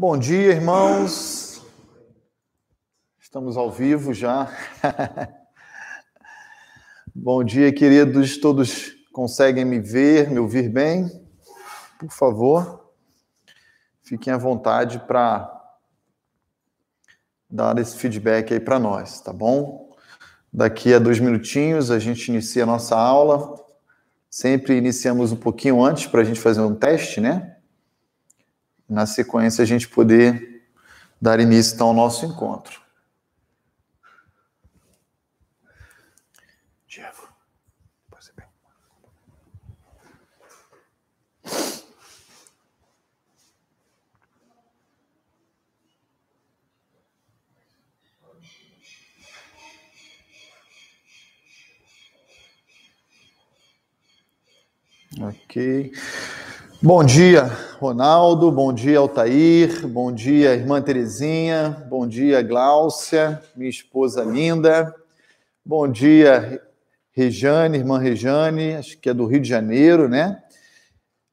Bom dia, irmãos. Estamos ao vivo já. Bom dia, queridos. Todos conseguem me ver, me ouvir bem? Por favor, fiquem à vontade para dar esse feedback aí para nós, tá bom? Daqui a dois minutinhos a gente inicia a nossa aula. Sempre iniciamos um pouquinho antes para a gente fazer um teste, né? Na sequência, a gente poder dar início então, ao nosso encontro. Diego, você bem. Ok. Bom dia, Ronaldo. Bom dia, Altair. Bom dia, irmã Terezinha. Bom dia, Gláucia, minha esposa linda. Bom dia, Rejane, irmã Rejane, acho que é do Rio de Janeiro, né?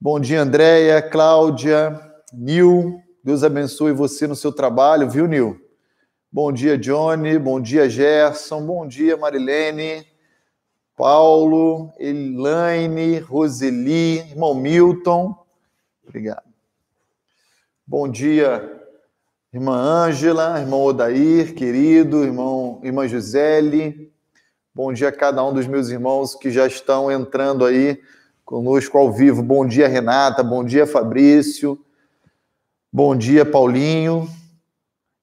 Bom dia, Andréia, Cláudia, Nil. Deus abençoe você no seu trabalho, viu, Nil? Bom dia, Johnny. Bom dia, Gerson. Bom dia, Marilene. Paulo, Elaine, Roseli, irmão Milton. Obrigado. Bom dia, irmã Ângela, irmão Odair, querido, irmão, irmã Gisele. Bom dia a cada um dos meus irmãos que já estão entrando aí conosco ao vivo. Bom dia, Renata. Bom dia, Fabrício. Bom dia, Paulinho.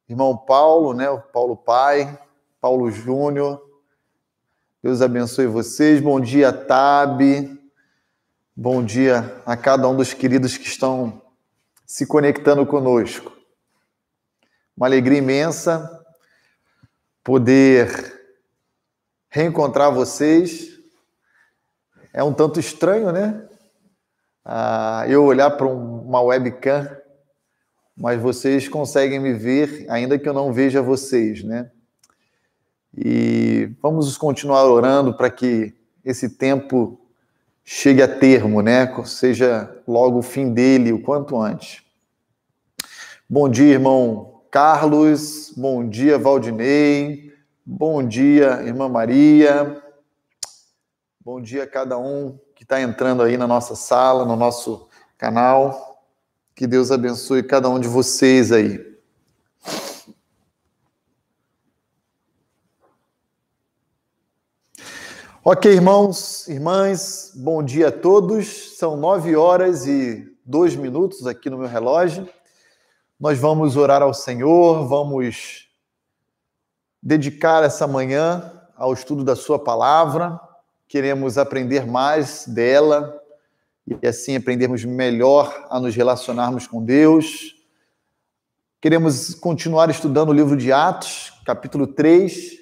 Irmão Paulo, né? O Paulo Pai, Paulo Júnior. Deus abençoe vocês. Bom dia, Tabe. Bom dia a cada um dos queridos que estão se conectando conosco. Uma alegria imensa poder reencontrar vocês. É um tanto estranho, né? Ah, eu olhar para uma webcam, mas vocês conseguem me ver, ainda que eu não veja vocês, né? E vamos continuar orando para que esse tempo chegue a termo, né? Seja logo o fim dele, o quanto antes. Bom dia, irmão Carlos. Bom dia, Valdinei. Bom dia, irmã Maria. Bom dia a cada um que está entrando aí na nossa sala, no nosso canal. Que Deus abençoe cada um de vocês aí. Ok, irmãos, irmãs, bom dia a todos. São nove horas e dois minutos aqui no meu relógio. Nós vamos orar ao Senhor, vamos dedicar essa manhã ao estudo da Sua palavra. Queremos aprender mais dela e assim aprendermos melhor a nos relacionarmos com Deus. Queremos continuar estudando o livro de Atos, capítulo 3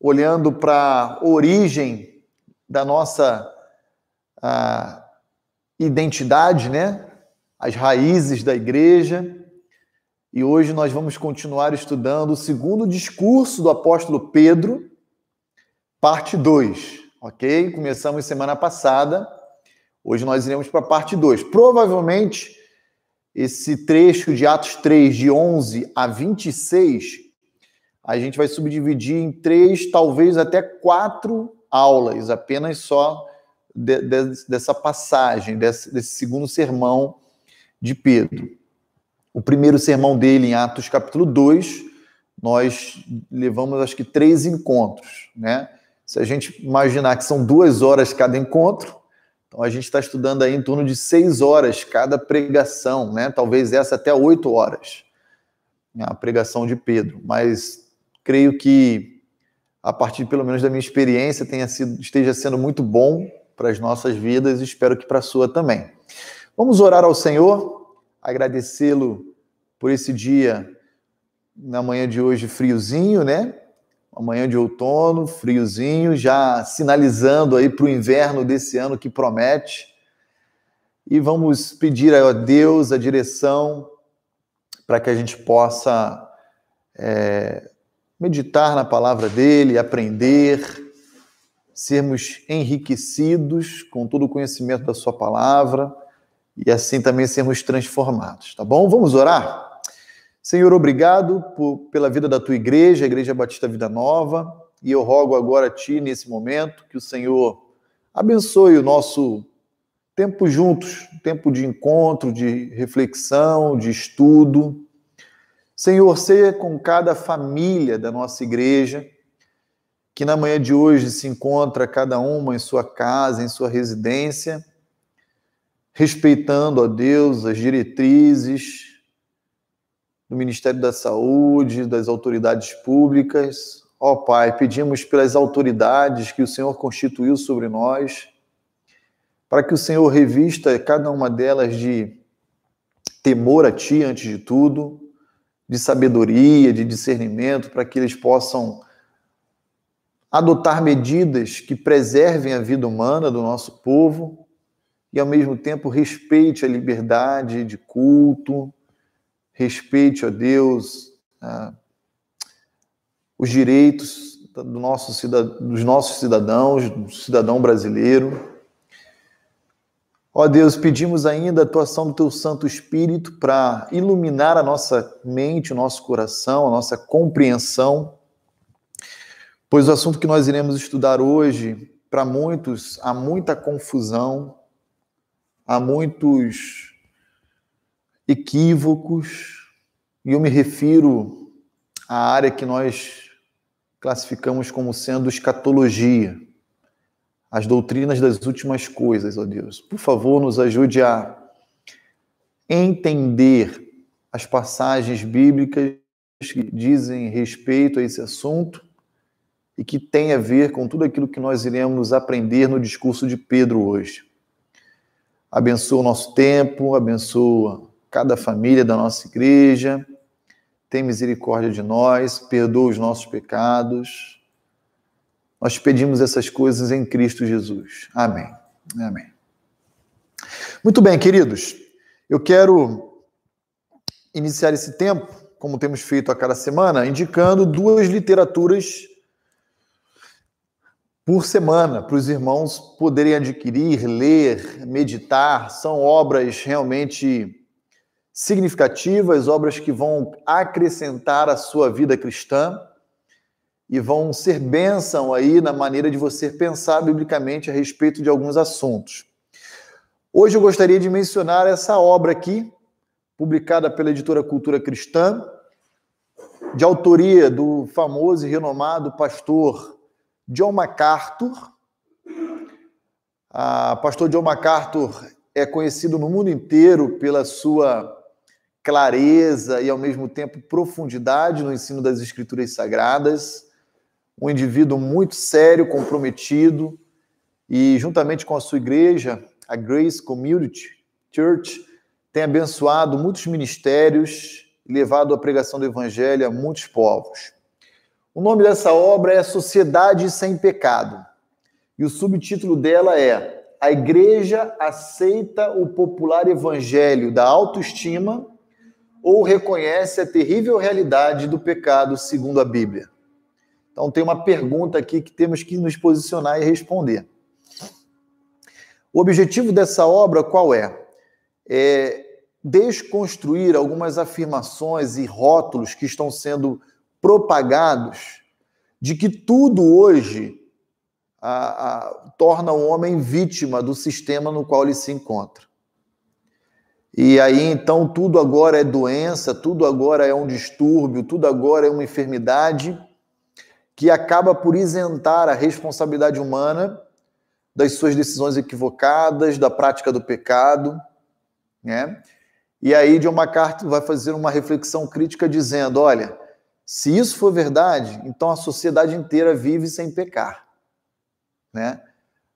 olhando para a origem da nossa identidade, né? As raízes da igreja. E hoje nós vamos continuar estudando o segundo discurso do apóstolo Pedro, parte 2, ok? Começamos semana passada, hoje nós iremos para a parte 2. Provavelmente esse trecho de Atos 3, de 11 a 26, a gente vai subdividir em três, talvez até quatro aulas, apenas só de, de, dessa passagem, desse, desse segundo sermão de Pedro. O primeiro sermão dele, em Atos capítulo 2, nós levamos acho que três encontros, né? Se a gente imaginar que são duas horas cada encontro, então a gente está estudando aí em torno de seis horas cada pregação, né? Talvez essa até oito horas, né? a pregação de Pedro. Mas creio que, a partir pelo menos da minha experiência, tenha sido, esteja sendo muito bom para as nossas vidas e espero que para a sua também. Vamos orar ao Senhor, agradecê-lo por esse dia, na manhã de hoje, friozinho, né? Uma manhã de outono, friozinho, já sinalizando aí para o inverno desse ano que promete. E vamos pedir a Deus a direção para que a gente possa é, meditar na palavra dele, aprender, sermos enriquecidos com todo o conhecimento da sua palavra e assim também sermos transformados, tá bom? Vamos orar? Senhor, obrigado por, pela vida da tua igreja, a Igreja Batista Vida Nova, e eu rogo agora a ti, nesse momento, que o Senhor abençoe o nosso tempo juntos, tempo de encontro, de reflexão, de estudo. Senhor, seja com cada família da nossa igreja, que na manhã de hoje se encontra cada uma em sua casa, em sua residência, respeitando a Deus as diretrizes, do Ministério da Saúde, das autoridades públicas. Ó Pai, pedimos pelas autoridades que o Senhor constituiu sobre nós, para que o Senhor revista cada uma delas de temor a Ti antes de tudo, de sabedoria, de discernimento, para que eles possam adotar medidas que preservem a vida humana do nosso povo e, ao mesmo tempo, respeite a liberdade de culto, respeite, ó Deus, os direitos do nosso dos nossos cidadãos, do cidadão brasileiro. Ó Deus, pedimos ainda a atuação do Teu Santo Espírito para iluminar a nossa mente, o nosso coração, a nossa compreensão, pois o assunto que nós iremos estudar hoje, para muitos, há muita confusão, há muitos equívocos, e eu me refiro à área que nós classificamos como sendo escatologia, as doutrinas das últimas coisas, ó Deus. Por favor, nos ajude a entender as passagens bíblicas que dizem respeito a esse assunto e que tem a ver com tudo aquilo que nós iremos aprender no discurso de Pedro hoje. Abençoa o nosso tempo, abençoa cada família da nossa igreja. Tem misericórdia de nós, perdoa os nossos pecados. Nós pedimos essas coisas em Cristo Jesus. Amém. Amém. Muito bem, queridos. Eu quero iniciar esse tempo, como temos feito a cada semana, indicando duas literaturas por semana para os irmãos poderem adquirir, ler, meditar. São obras realmente significativas, obras que vão acrescentar a sua vida cristã e vão ser bênção aí na maneira de você pensar biblicamente a respeito de alguns assuntos. Hoje eu gostaria de mencionar essa obra aqui, publicada pela editora Cultura Cristã, de autoria do famoso e renomado pastor John MacArthur. A pastor John MacArthur é conhecido no mundo inteiro pela sua clareza e, ao mesmo tempo, profundidade no ensino das Escrituras Sagradas. Um indivíduo muito sério, comprometido, e, juntamente com a sua igreja, a Grace Community Church, tem abençoado muitos ministérios e levado a pregação do Evangelho a muitos povos. O nome dessa obra é Sociedade Sem Pecado, e o subtítulo dela é A Igreja Aceita o Popular Evangelho da Autoestima ou reconhece a terrível realidade do pecado segundo a Bíblia? Então, tem uma pergunta aqui que temos que nos posicionar e responder. O objetivo dessa obra qual é? É desconstruir algumas afirmações e rótulos que estão sendo propagados de que tudo hoje a, a, torna o homem vítima do sistema no qual ele se encontra. E aí então tudo agora é doença, tudo agora é um distúrbio, tudo agora é uma enfermidade que acaba por isentar a responsabilidade humana das suas decisões equivocadas, da prática do pecado, né? E aí John MacArthur vai fazer uma reflexão crítica dizendo, olha, se isso for verdade, então a sociedade inteira vive sem pecar, né?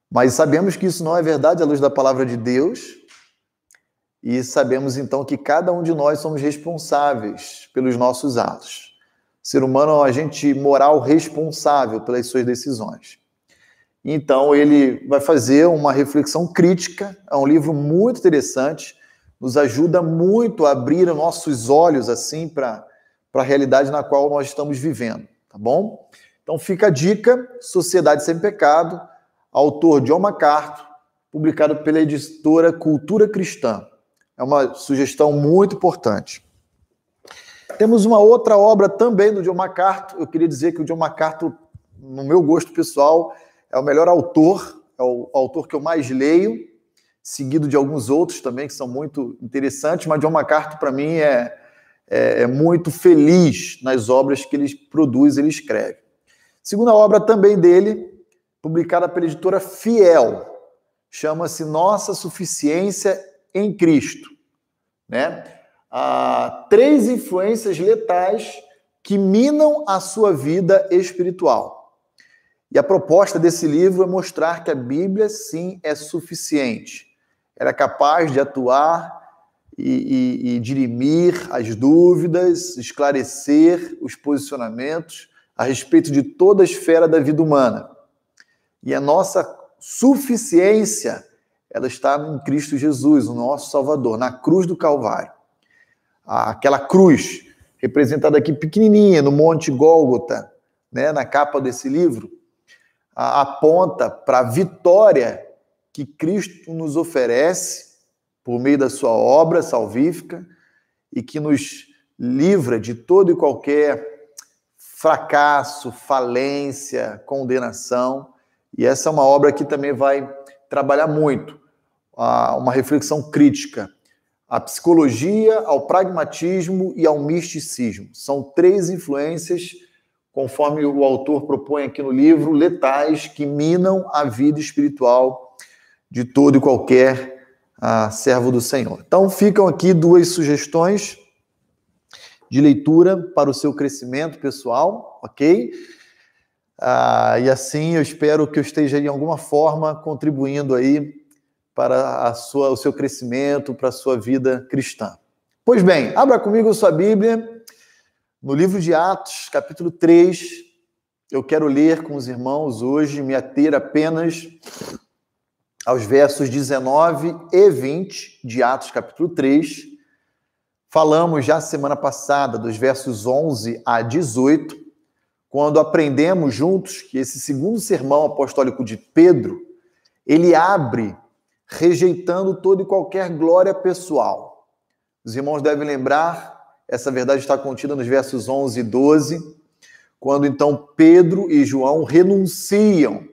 Mas sabemos que isso não é verdade à luz da palavra de Deus, e sabemos então que cada um de nós somos responsáveis pelos nossos atos. Ser humano é um agente moral responsável pelas suas decisões. Então ele vai fazer uma reflexão crítica, é um livro muito interessante, nos ajuda muito a abrir nossos olhos assim para a realidade na qual nós estamos vivendo, tá bom? Então fica a dica, Sociedade Sem Pecado, autor John MacArthur, publicado pela editora Cultura Cristã. É uma sugestão muito importante. Temos uma outra obra também do John MacArthur. Eu queria dizer que o John MacArthur, no meu gosto pessoal, é o melhor autor, é o autor que eu mais leio, seguido de alguns outros também que são muito interessantes, mas John MacArthur, para mim, é, é, é, muito feliz nas obras que ele produz, ele escreve. Segunda obra também dele, publicada pela editora Fiel, chama-se Nossa Suficiência em Cristo. Né? Ah, três influências letais que minam a sua vida espiritual. E a proposta desse livro é mostrar que a Bíblia, sim, é suficiente. Ela é capaz de atuar e, e, e dirimir as dúvidas, esclarecer os posicionamentos a respeito de toda a esfera da vida humana. E a nossa suficiência, ela está em Cristo Jesus, o nosso Salvador, na cruz do Calvário. Aquela cruz, representada aqui pequenininha no Monte Gólgota, né, na capa desse livro, aponta para a vitória que Cristo nos oferece por meio da sua obra salvífica e que nos livra de todo e qualquer fracasso, falência, condenação. E essa é uma obra que também vai trabalhar muito uma reflexão crítica à psicologia, ao pragmatismo e ao misticismo. São três influências, conforme o autor propõe aqui no livro, letais que minam a vida espiritual de todo e qualquer a servo do Senhor. Então, ficam aqui duas sugestões de leitura para o seu crescimento pessoal, ok? Ah, e assim eu espero que eu esteja de alguma forma contribuindo aí para a sua, o seu crescimento, para a sua vida cristã. Pois bem, abra comigo a sua Bíblia no livro de Atos, capítulo 3. Eu quero ler com os irmãos hoje, me ater apenas aos versos 19 e 20 de Atos, capítulo 3. Falamos já semana passada dos versos 11 a 18, quando aprendemos juntos que esse segundo sermão apostólico de Pedro, ele abre rejeitando toda e qualquer glória pessoal. Os irmãos devem lembrar, essa verdade está contida nos versos 11 e 12, quando então Pedro e João renunciam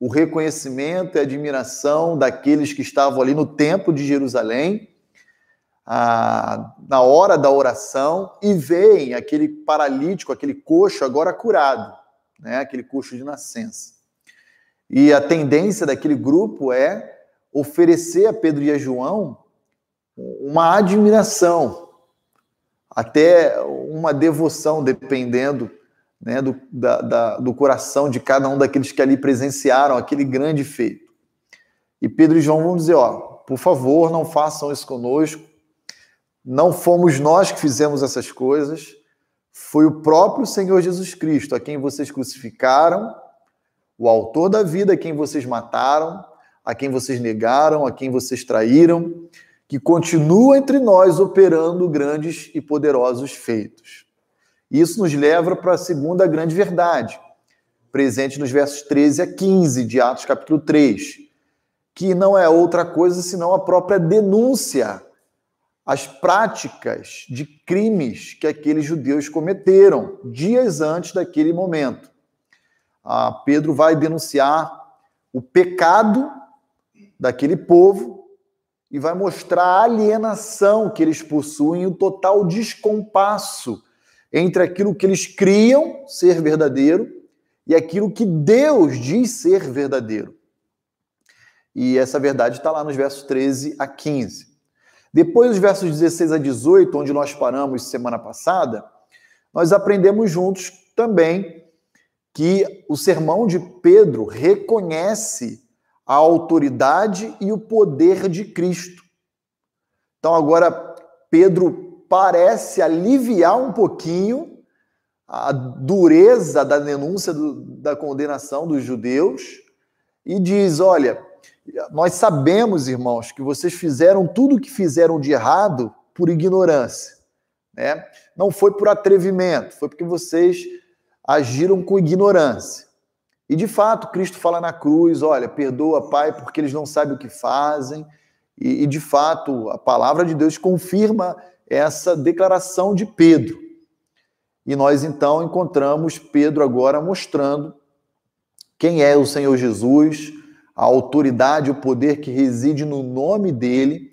o reconhecimento e admiração daqueles que estavam ali no templo de Jerusalém, ah, na hora da oração, e veem aquele paralítico, aquele coxo agora curado, né? aquele coxo de nascença. E a tendência daquele grupo é oferecer a Pedro e a João uma admiração, até uma devoção, dependendo né, do, da, da, do coração de cada um daqueles que ali presenciaram aquele grande feito. E Pedro e João vão dizer: ó, por favor, não façam isso conosco. Não fomos nós que fizemos essas coisas, foi o próprio Senhor Jesus Cristo a quem vocês crucificaram, o autor da vida a quem vocês mataram, a quem vocês negaram, a quem vocês traíram, que continua entre nós operando grandes e poderosos feitos. Isso nos leva para a segunda grande verdade, presente nos versos 13 a 15 de Atos capítulo 3, que não é outra coisa senão a própria denúncia às práticas de crimes que aqueles judeus cometeram dias antes daquele momento. Ah, Pedro vai denunciar o pecado daquele povo e vai mostrar a alienação que eles possuem, o total descompasso entre aquilo que eles criam ser verdadeiro e aquilo que Deus diz ser verdadeiro. E essa verdade está lá nos versos 13 a 15. Depois, dos versos 16 a 18, onde nós paramos semana passada, nós aprendemos juntos também que o sermão de Pedro reconhece a autoridade e o poder de Cristo. Então, agora, Pedro parece aliviar um pouquinho a dureza da denúncia do, da condenação dos judeus e diz: olha, nós sabemos, irmãos, que vocês fizeram tudo o que fizeram de errado por ignorância. Né? Não foi por atrevimento, foi porque vocês agiram com ignorância. E de fato, Cristo fala na cruz: olha, perdoa, Pai, porque eles não sabem o que fazem. E, e de fato, a palavra de Deus confirma essa declaração de Pedro. E nós então encontramos Pedro agora mostrando quem é o Senhor Jesus, a autoridade, o poder que reside no nome dele,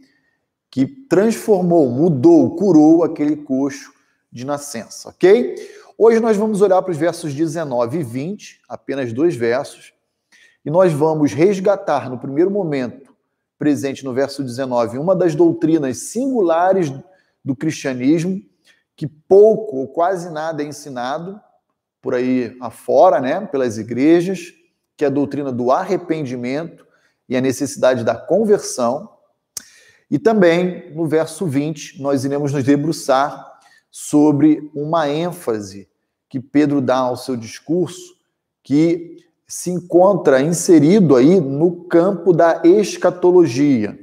que transformou, mudou, curou aquele coxo de nascença, ok? Hoje nós vamos olhar para os versos 19 e 20, apenas dois versos, e nós vamos resgatar no primeiro momento, presente no verso 19, uma das doutrinas singulares do cristianismo, que pouco ou quase nada é ensinado por aí afora, né, pelas igrejas, que é a doutrina do arrependimento e a necessidade da conversão. E também, no verso 20, nós iremos nos debruçar sobre uma ênfase que Pedro dá ao seu discurso, que se encontra inserido aí no campo da escatologia.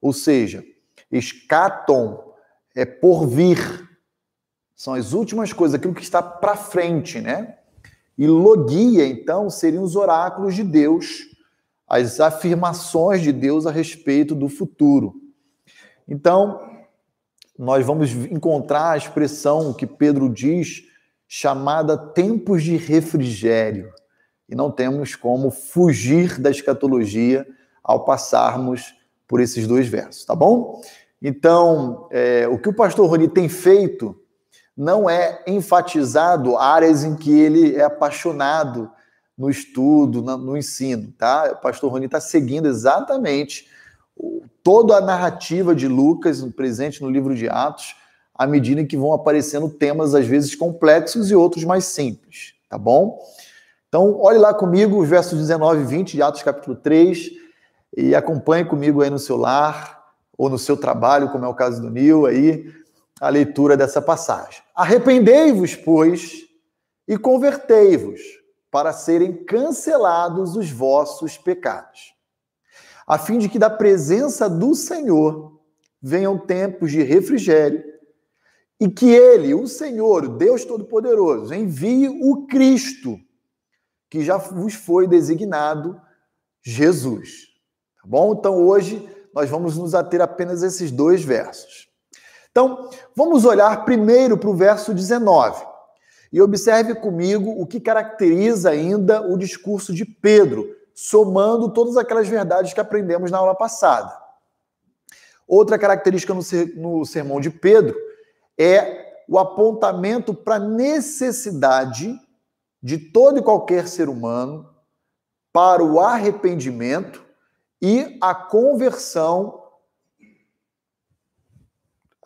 Ou seja, escaton é por vir, são as últimas coisas, aquilo que está para frente, né? E logia, então, seriam os oráculos de Deus, as afirmações de Deus a respeito do futuro. Então, nós vamos encontrar a expressão que Pedro diz, chamada tempos de refrigério. E não temos como fugir da escatologia ao passarmos por esses dois versos, tá bom? Então, é, o que o pastor Rony tem feito não é enfatizado áreas em que ele é apaixonado no estudo, no, ensino, tá? O pastor Rony está seguindo exatamente toda a narrativa de Lucas, presente no livro de Atos, à medida que vão aparecendo temas, às vezes, complexos e outros mais simples, tá bom? Então, olhe lá comigo os versos 19 e 20 de Atos capítulo 3 e acompanhe comigo aí no seu lar ou no seu trabalho, como é o caso do Nil aí, a leitura dessa passagem. Arrependei-vos, pois, e convertei-vos, para serem cancelados os vossos pecados, a fim de que da presença do Senhor venham tempos de refrigério e que ele, o Senhor, Deus Todo-Poderoso, envie o Cristo, que já vos foi designado Jesus. Tá bom? Então hoje nós vamos nos ater apenas a esses dois versos. Então, vamos olhar primeiro para o verso 19 e observe comigo o que caracteriza ainda o discurso de Pedro, somando todas aquelas verdades que aprendemos na aula passada. Outra característica no sermão de Pedro é o apontamento para a necessidade de todo e qualquer ser humano para o arrependimento e a conversão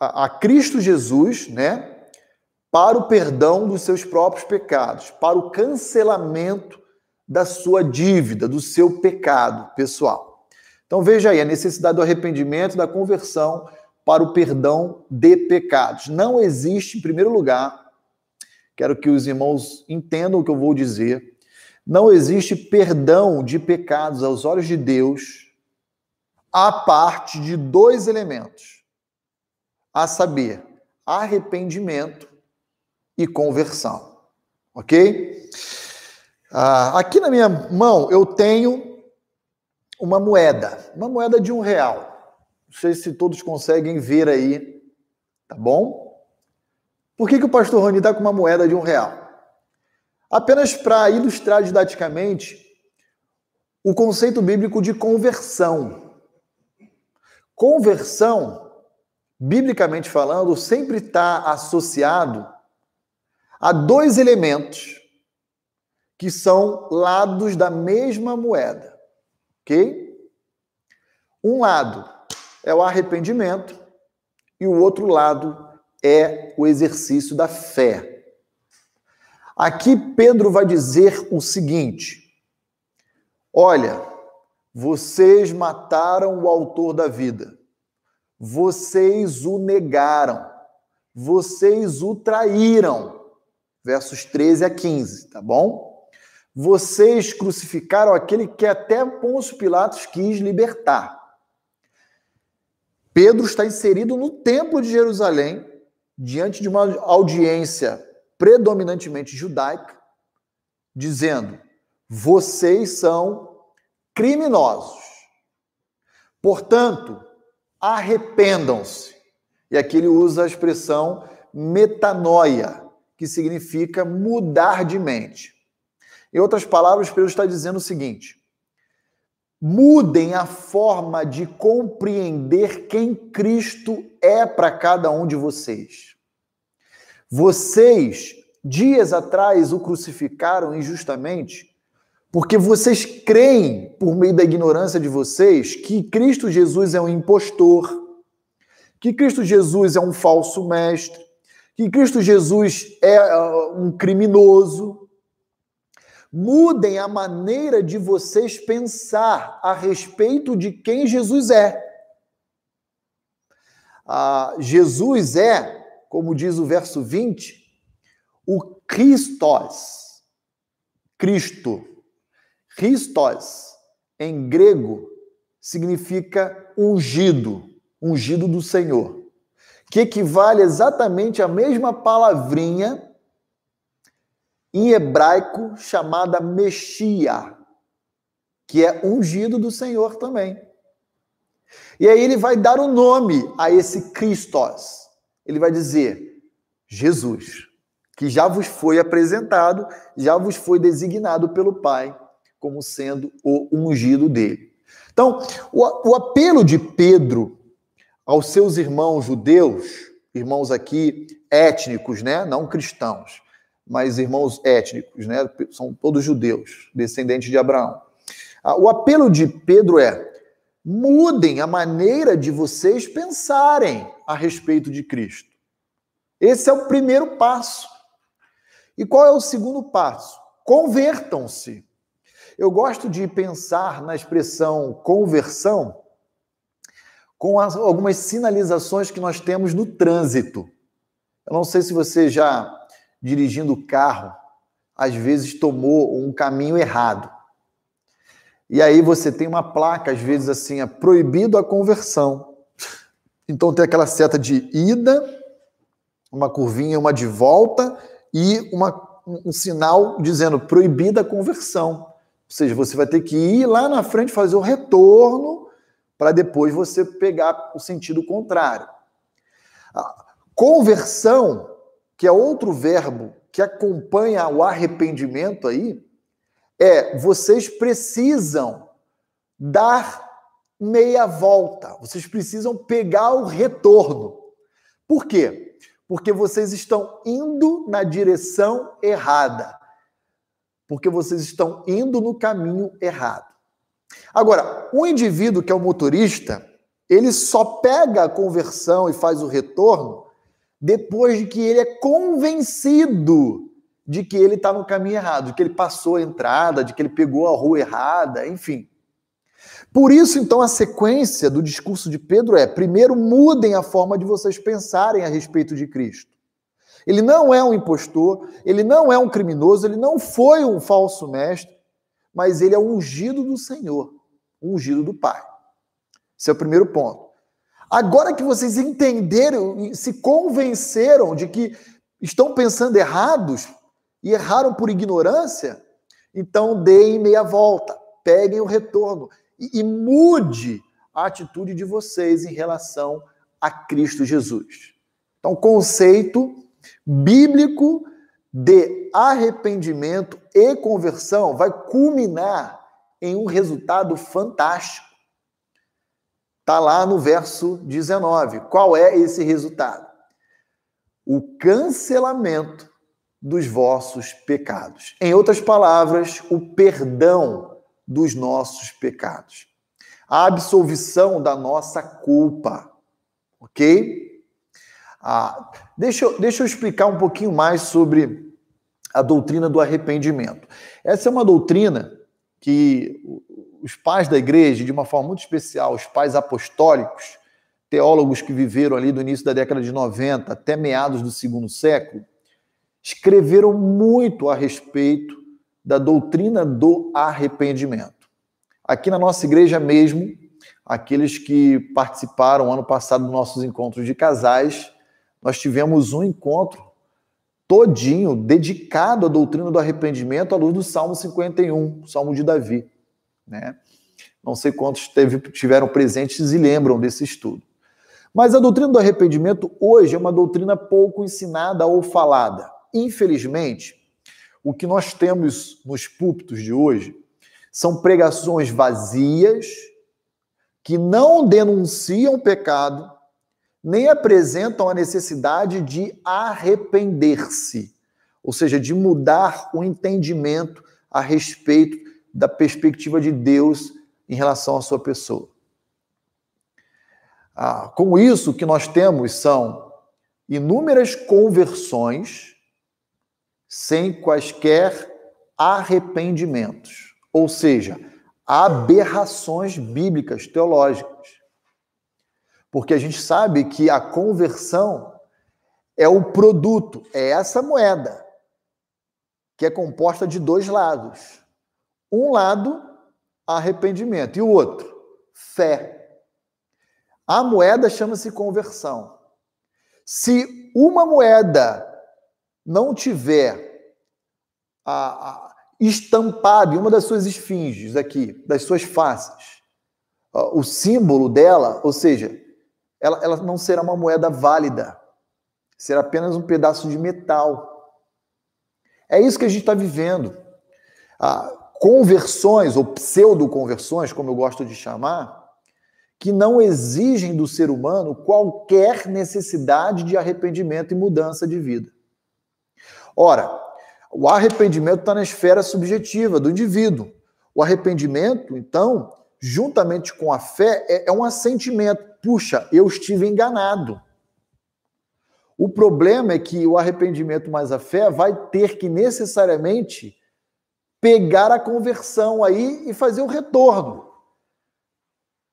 a, Cristo Jesus, né? Para o perdão dos seus próprios pecados, para o cancelamento da sua dívida, do seu pecado pessoal. Então veja aí a necessidade do arrependimento, da conversão para o perdão de pecados. Não existe, em primeiro lugar, quero que os irmãos entendam o que eu vou dizer, não existe perdão de pecados aos olhos de Deus a parte de dois elementos a saber, arrependimento e conversão. Ok? Ah, aqui na minha mão eu tenho uma moeda, uma moeda de um real. Não sei se todos conseguem ver aí, tá bom? Por que, que o pastor Rony está com uma moeda de um real? Apenas para ilustrar didaticamente o conceito bíblico de conversão. Conversão biblicamente falando, sempre está associado a dois elementos que são lados da mesma moeda, ok? Um lado é o arrependimento e o outro lado é o exercício da fé. Aqui Pedro vai dizer o seguinte: olha, vocês mataram o autor da vida vocês o negaram, vocês o traíram. Versos 13 a 15, tá bom? Vocês crucificaram aquele que até Pôncio Pilatos quis libertar. Pedro está inserido no templo de Jerusalém, diante de uma audiência predominantemente judaica, dizendo: vocês são criminosos. Portanto, arrependam-se. E aqui ele usa a expressão metanoia, que significa mudar de mente. Em outras palavras, Pedro está dizendo o seguinte: mudem a forma de compreender quem Cristo é para cada um de vocês. Vocês, dias atrás, o crucificaram injustamente porque vocês creem, por meio da ignorância de vocês, que Cristo Jesus é um impostor, que Cristo Jesus é um falso mestre, que Cristo Jesus é uh, um criminoso. Mudem a maneira de vocês pensar a respeito de quem Jesus é. Ah, Jesus é, como diz o verso 20, o Christos, Cristo. Christos, em grego, significa ungido, ungido do Senhor, que equivale exatamente à mesma palavrinha em hebraico chamada Mexia, que é ungido do Senhor também. E aí ele vai dar o um nome a esse Christos. Ele vai dizer Jesus, que já vos foi apresentado, já vos foi designado pelo Pai como sendo o ungido dele. Então, o, o apelo de Pedro aos seus irmãos judeus, irmãos aqui étnicos, né, não cristãos, mas irmãos étnicos, né, são todos judeus, descendentes de Abraão. Ah, o apelo de Pedro é: mudem a maneira de vocês pensarem a respeito de Cristo. Esse é o primeiro passo. E qual é o segundo passo? Convertam-se. Eu gosto de pensar na expressão conversão com as, algumas sinalizações que nós temos no trânsito. Eu não sei se você já, dirigindo o carro, às vezes tomou um caminho errado. E aí você tem uma placa, às vezes assim, é proibido a conversão. Então tem aquela seta de ida, uma curvinha, uma de volta e uma, um sinal dizendo proibida a conversão. Ou seja, você vai ter que ir lá na frente fazer o retorno para depois você pegar o sentido contrário. Conversão, que é outro verbo que acompanha o arrependimento aí, é vocês precisam dar meia volta, vocês precisam pegar o retorno. Por quê? Porque vocês estão indo na direção errada porque vocês estão indo no caminho errado. Agora, o indivíduo que é o motorista, ele só pega a conversão e faz o retorno depois de que ele é convencido de que ele está no caminho errado, de que ele passou a entrada, de que ele pegou a rua errada, enfim. Por isso, então, a sequência do discurso de Pedro é: primeiro, mudem a forma de vocês pensarem a respeito de Cristo. Ele não é um impostor, ele não é um criminoso, ele não foi um falso mestre, mas ele é ungido do Senhor, ungido do Pai. Esse é o primeiro ponto. Agora que vocês entenderam e se convenceram de que estão pensando errados e erraram por ignorância, então deem meia volta, peguem o retorno e, e mude a atitude de vocês em relação a Cristo Jesus. Então, conceito bíblico de arrependimento e conversão vai culminar em um resultado fantástico. Está lá no verso 19. Qual é esse resultado? O cancelamento dos vossos pecados. Em outras palavras, o perdão dos nossos pecados. A absolvição da nossa culpa. Ok? Ah, deixa, eu, deixa eu explicar um pouquinho mais sobre a doutrina do arrependimento. Essa é uma doutrina que os pais da igreja, de uma forma muito especial, os pais apostólicos, teólogos que viveram ali do início da década de 90 até meados do segundo século, escreveram muito a respeito da doutrina do arrependimento. Aqui na nossa igreja mesmo, aqueles que participaram ano passado dos nossos encontros de casais nós tivemos um encontro todinho dedicado à doutrina do arrependimento à luz do Salmo 51, Salmo de Davi. Né? Não sei quantos teve, tiveram presentes e lembram desse estudo. Mas a doutrina do arrependimento hoje é uma doutrina pouco ensinada ou falada. infelizmente, o que nós temos nos púlpitos de hoje são pregações vazias que não denunciam pecado, nem apresentam a necessidade de arrepender-se, ou seja, de mudar o entendimento a respeito da perspectiva de Deus em relação à sua pessoa. Ah, com isso, o que nós temos são inúmeras conversões sem quaisquer arrependimentos, ou seja, aberrações bíblicas, teológicas. Porque a gente sabe que a conversão é o produto, é essa moeda, que é composta de dois lados. Um lado, arrependimento, e o outro, fé. A moeda chama-se conversão. Se uma moeda não tiver a, a, estampado em uma das suas esfinges aqui, das suas faces, o símbolo dela, ou seja, ela, ela não será uma moeda válida, será apenas um pedaço de metal. É isso que a gente está vivendo. Ah, conversões, ou pseudo-conversões, como eu gosto de chamar, que não exigem do ser humano qualquer necessidade de arrependimento e mudança de vida. Ora, o arrependimento está na esfera subjetiva do indivíduo. O arrependimento, então, juntamente com a fé, é, é um assentimento. Puxa, eu estive enganado. O problema é que o arrependimento mais a fé vai ter que necessariamente pegar a conversão aí e fazer o retorno.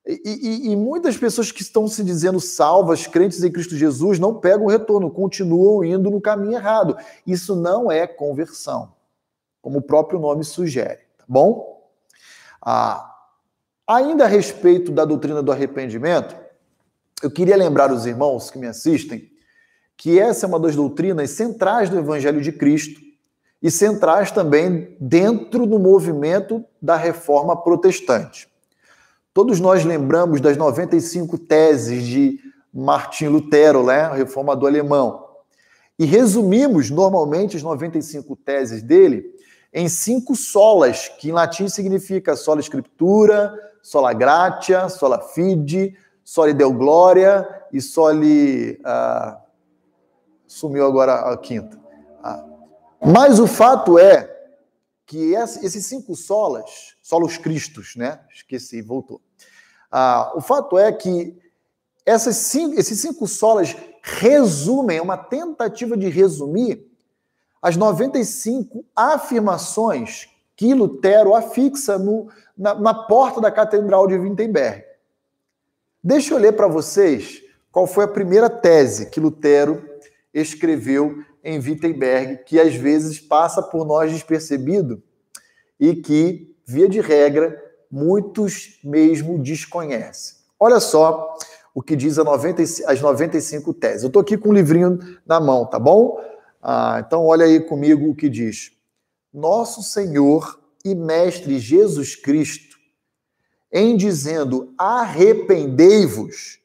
E, e, e, muitas pessoas que estão se dizendo salvas, crentes em Cristo Jesus, não pegam o retorno, continuam indo no caminho errado. Isso não é conversão, como o próprio nome sugere, tá bom? Ah, ainda a respeito da doutrina do arrependimento, eu queria lembrar os irmãos que me assistem que essa é uma das doutrinas centrais do Evangelho de Cristo e centrais também dentro do movimento da reforma protestante. Todos nós lembramos das 95 teses de Martim Lutero, né, reformador alemão. E resumimos normalmente as 95 teses dele em cinco solas, que em latim significa sola scriptura, sola gratia, sola fide, soli deu glória e soli uh, sumiu agora a quinta. Mas o fato é que esses cinco solas, solos cristos, né? Esqueci, voltou. Ah, o fato é que essas cinco, esses cinco solas resumem, é uma tentativa de resumir as 95 afirmações que Lutero afixa no, na, na porta da Catedral de Wittenberg. Deixa eu ler para vocês qual foi a primeira tese que Lutero escreveu em Wittenberg, que às vezes passa por nós despercebido e que, via de regra, muitos mesmo desconhecem. Olha só o que diz 90, as 95 teses. Eu estou aqui com um livrinho na mão, tá bom? Ah, então, olha aí comigo o que diz. Nosso Senhor e Mestre Jesus Cristo, em dizendo arrependei-vos,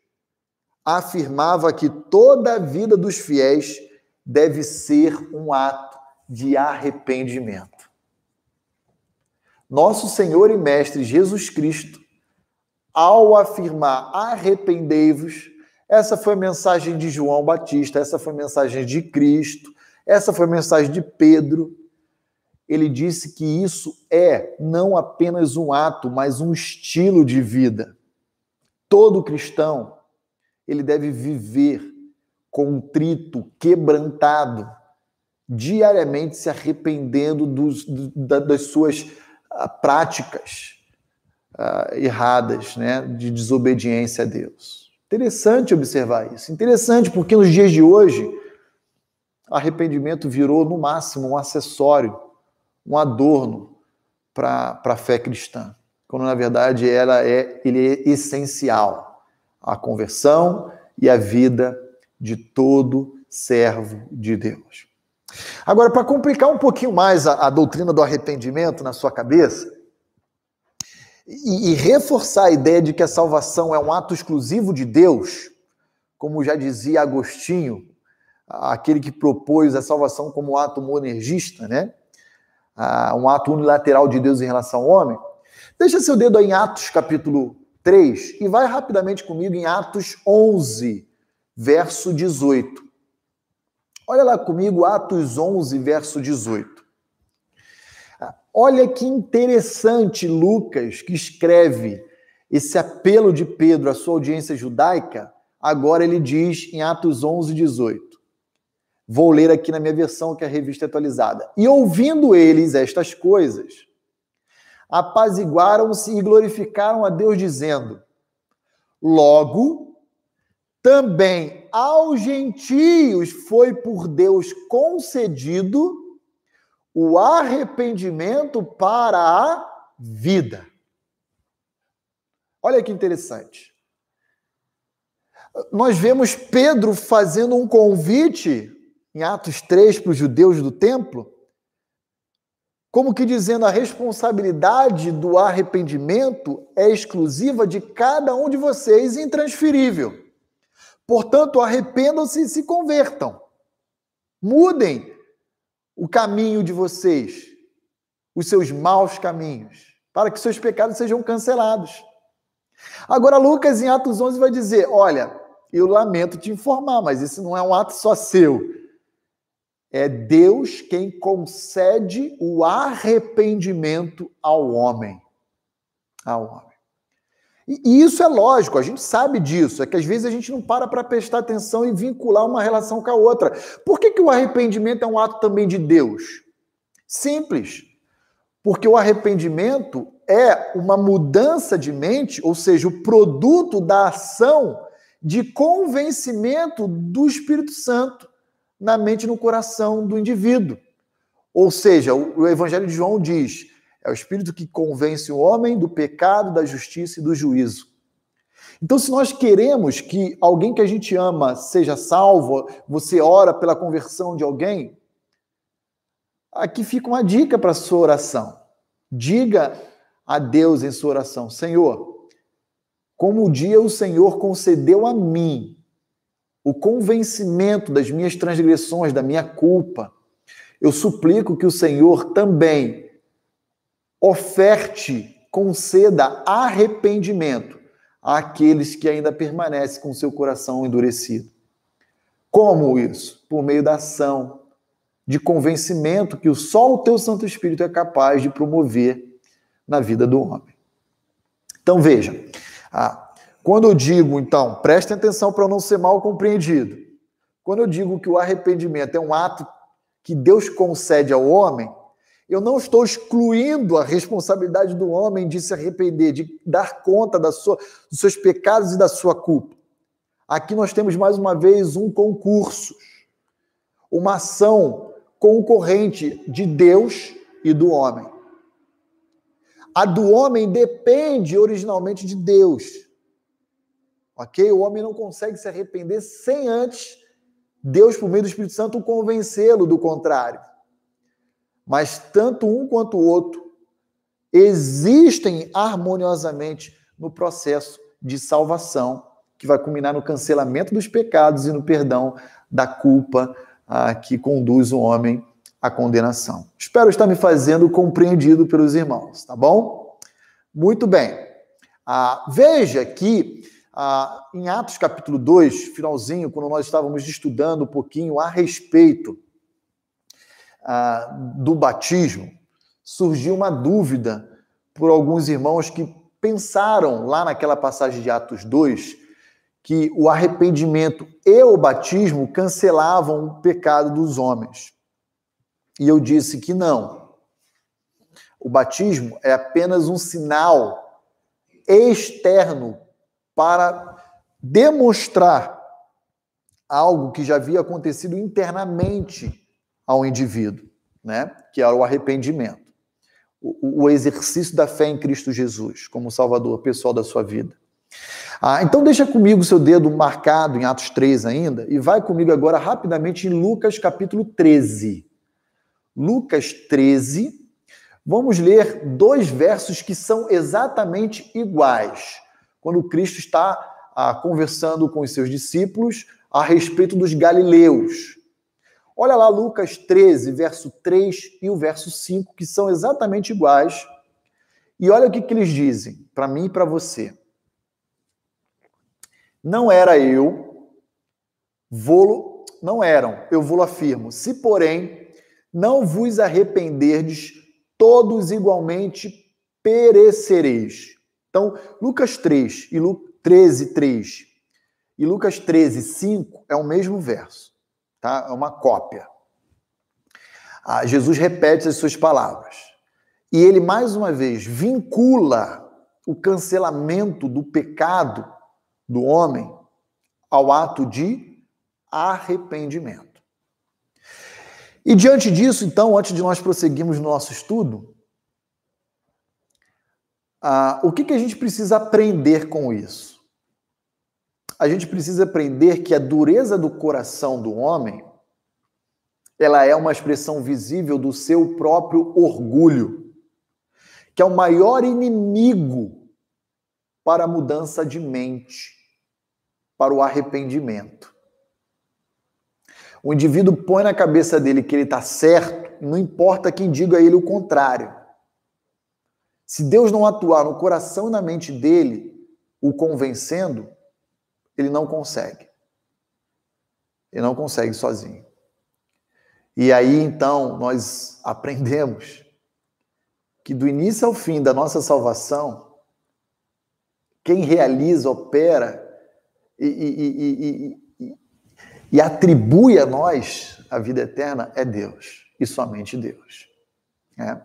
afirmava que toda a vida dos fiéis deve ser um ato de arrependimento. Nosso Senhor e Mestre Jesus Cristo, ao afirmar arrependei-vos, essa foi a mensagem de João Batista, essa foi a mensagem de Cristo, essa foi a mensagem de Pedro. Ele disse que isso é não apenas um ato, mas um estilo de vida. Todo cristão ele deve viver contrito, quebrantado, diariamente se arrependendo dos, das suas ah, práticas uh, erradas, né, de desobediência a Deus. Interessante observar isso. Interessante porque nos dias de hoje, arrependimento virou no máximo um acessório, um adorno para a fé cristã, quando na verdade ela é, ele é essencial a conversão e a vida de todo servo de Deus. Agora, para complicar um pouquinho mais a, a, doutrina do arrependimento na sua cabeça e, e reforçar a ideia de que a salvação é um ato exclusivo de Deus, como já dizia Agostinho aquele que propôs a salvação como ato monergista, né? Ah, um ato unilateral de Deus em relação ao homem. Deixa seu dedo aí em Atos capítulo 3 e vai rapidamente comigo em Atos 11, verso 18. Olha lá comigo, Atos 11, verso 18. Ah, olha que interessante Lucas que escreve esse apelo de Pedro à sua audiência judaica. Agora ele diz em Atos 11, 18. Vou ler aqui na minha versão, que é a revista atualizada. E ouvindo eles estas coisas, apaziguaram-se e glorificaram a Deus, dizendo: Logo, também aos gentios foi por Deus concedido o arrependimento para a vida. Olha que interessante. Nós vemos Pedro fazendo um convite em Atos 3 para os judeus do templo, como que dizendo a responsabilidade do arrependimento é exclusiva de cada um de vocês, intransferível. Portanto, arrependam-se e se convertam. Mudem o caminho de vocês, os seus maus caminhos, para que seus pecados sejam cancelados. Agora, Lucas, em Atos 11, vai dizer: Olha, eu lamento te informar, mas isso não é um ato só seu. É Deus quem concede o arrependimento ao homem. Ao homem. E isso é lógico, a gente sabe disso, é que às vezes a gente não para para prestar atenção e vincular uma relação com a outra. Por que, que o arrependimento é um ato também de Deus? Simples. Porque o arrependimento é uma mudança de mente, ou seja, o produto da ação de convencimento do Espírito Santo na mente e no coração do indivíduo. Ou seja, o Evangelho de João diz: é o Espírito que convence o homem do pecado, da justiça e do juízo. Então, se nós queremos que alguém que a gente ama seja salvo, você ora pela conversão de alguém, aqui fica uma dica para a sua oração. Diga a Deus em sua oração: Senhor, como o dia o Senhor concedeu a mim o convencimento das minhas transgressões, da minha culpa, eu suplico que o Senhor também oferte, conceda arrependimento àqueles que ainda permanecem com seu coração endurecido. Como isso? Por meio da ação de convencimento que só o teu Santo Espírito é capaz de promover na vida do homem. Então veja, a quando eu digo, então, prestem atenção para não ser mal compreendido. Quando eu digo que o arrependimento é um ato que Deus concede ao homem, eu não estou excluindo a responsabilidade do homem de se arrepender, de dar conta da sua, dos seus pecados e da sua culpa. Aqui nós temos mais uma vez um concurso, uma ação concorrente de Deus e do homem. A do homem depende originalmente de Deus. Ok? O homem não consegue se arrepender sem antes Deus, por meio do Espírito Santo, convencê-lo do contrário. Mas tanto um quanto o outro existem harmoniosamente no processo de salvação, que vai culminar no cancelamento dos pecados e no perdão da culpa ah, que conduz o homem à condenação. Espero estar me fazendo compreendido pelos irmãos, tá bom? Muito bem. Ah, veja que ah, em Atos capítulo 2, finalzinho, quando nós estávamos estudando um pouquinho a respeito ah, do batismo, surgiu uma dúvida por alguns irmãos que pensaram lá naquela passagem de Atos 2 que o arrependimento e o batismo cancelavam o pecado dos homens. E eu disse que não. O batismo é apenas um sinal externo para demonstrar algo que já havia acontecido internamente ao indivíduo, né? que era o arrependimento, o, o exercício da fé em Cristo Jesus como Salvador pessoal da sua vida. Ah, então deixa comigo seu dedo marcado em Atos 3 ainda e vai comigo agora rapidamente em Lucas capítulo 13. Lucas 13, vamos ler dois versos que são exatamente iguais quando Cristo está ah, conversando com os seus discípulos a respeito dos galileus. Olha lá Lucas 13, verso 3 e o verso 5, que são exatamente iguais. E olha o que, que eles dizem, para mim e para você. Não era eu, vou, não eram, eu vou afirmo. Se, porém, não vos arrependerdes, todos igualmente perecereis. Então, Lucas 3 e Lu, 13, 3 e Lucas 13, 5 é o mesmo verso, tá? É uma cópia. Ah, Jesus repete as suas palavras. E ele, mais uma vez, vincula o cancelamento do pecado do homem ao ato de arrependimento. E diante disso, então, antes de nós prosseguirmos no nosso estudo, ah, o que, que a gente precisa aprender com isso? A gente precisa aprender que a dureza do coração do homem ela é uma expressão visível do seu próprio orgulho, que é o maior inimigo para a mudança de mente, para o arrependimento. O indivíduo põe na cabeça dele que ele está certo, não importa quem diga a ele o contrário. Se Deus não atuar no coração e na mente dele, o convencendo, ele não consegue. Ele não consegue sozinho. E aí então nós aprendemos que do início ao fim da nossa salvação, quem realiza, opera e, e, e, e, atribui a nós a vida eterna é Deus, e somente Deus. É.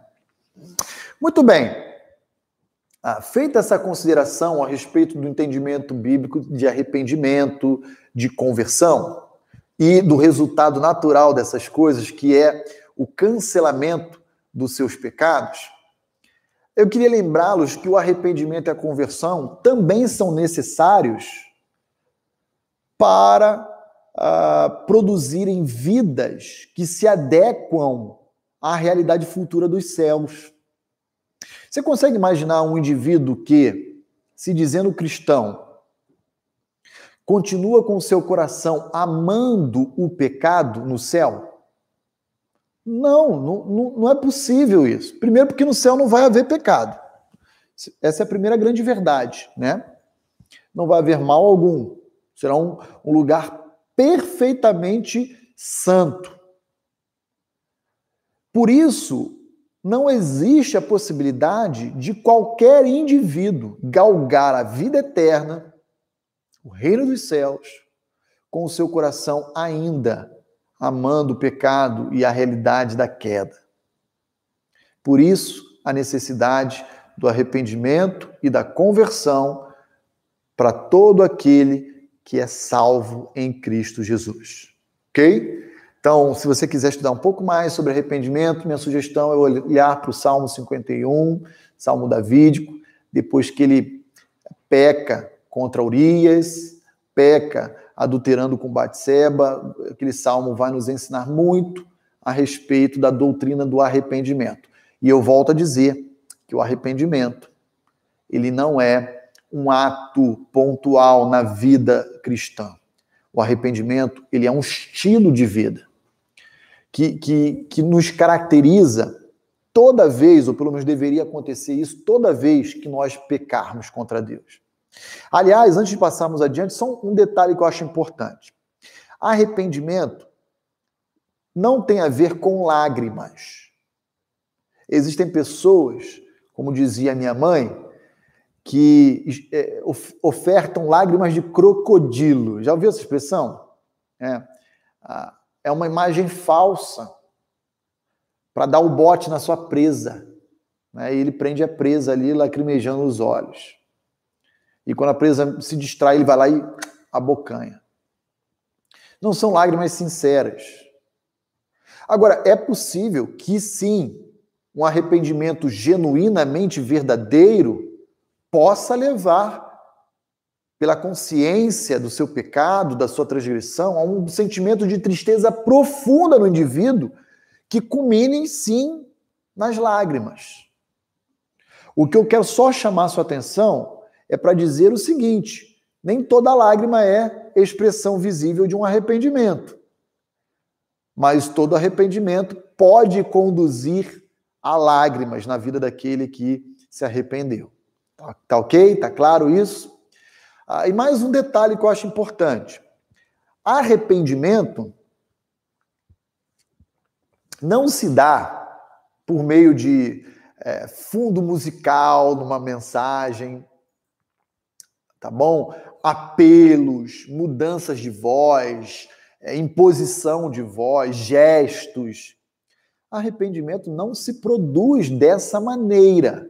Muito bem. Ah, feita essa consideração a respeito do entendimento bíblico de arrependimento, de conversão e do resultado natural dessas coisas, que é o cancelamento dos seus pecados, eu queria lembrá-los que o arrependimento e a conversão também são necessários para uh, produzirem vidas que se adequam à realidade futura dos céus. Você consegue imaginar um indivíduo que, se dizendo cristão, continua com seu coração amando o pecado no céu? Não, não, não é possível isso. Primeiro, porque no céu não vai haver pecado. Essa é a primeira grande verdade, né? Não vai haver mal algum. Será um, um lugar perfeitamente santo. Por isso, não existe a possibilidade de qualquer indivíduo galgar a vida eterna, o reino dos céus, com o seu coração ainda amando o pecado e a realidade da queda. Por isso, a necessidade do arrependimento e da conversão para todo aquele que é salvo em Cristo Jesus. Ok? Então, se você quiser estudar um pouco mais sobre arrependimento, minha sugestão é olhar para o Salmo 51, Salmo davídico, depois que ele peca contra Urias, peca adulterando com Batseba, aquele salmo vai nos ensinar muito a respeito da doutrina do arrependimento. E eu volto a dizer que o arrependimento, ele não é um ato pontual na vida cristã. O arrependimento, ele é um estilo de vida que, que, que nos caracteriza toda vez, ou pelo menos deveria acontecer isso, toda vez que nós pecarmos contra Deus. Aliás, antes de passarmos adiante, só um detalhe que eu acho importante. Arrependimento não tem a ver com lágrimas. Existem pessoas, como dizia minha mãe, que é, ofertam lágrimas de crocodilo. Já ouviu essa expressão? É é uma imagem falsa para dar o bote na sua presa. Né? E ele prende a presa ali, lacrimejando os olhos. E quando a presa se distrai, ele vai lá e abocanha. Não são lágrimas sinceras. Agora, é possível que sim, um arrependimento genuinamente verdadeiro possa levar pela consciência do seu pecado, da sua transgressão, a um sentimento de tristeza profunda no indivíduo que culmine, sim, nas lágrimas. O que eu quero só chamar sua atenção é para dizer o seguinte: nem toda lágrima é expressão visível de um arrependimento. mas todo arrependimento pode conduzir a lágrimas na vida daquele que se arrependeu. Tá, tá ok? Tá claro isso? Ah, e mais um detalhe que eu acho importante: arrependimento não se dá por meio de é, fundo musical numa mensagem, tá bom? Apelos, mudanças de voz, é, imposição de voz, gestos. Arrependimento não se produz dessa maneira.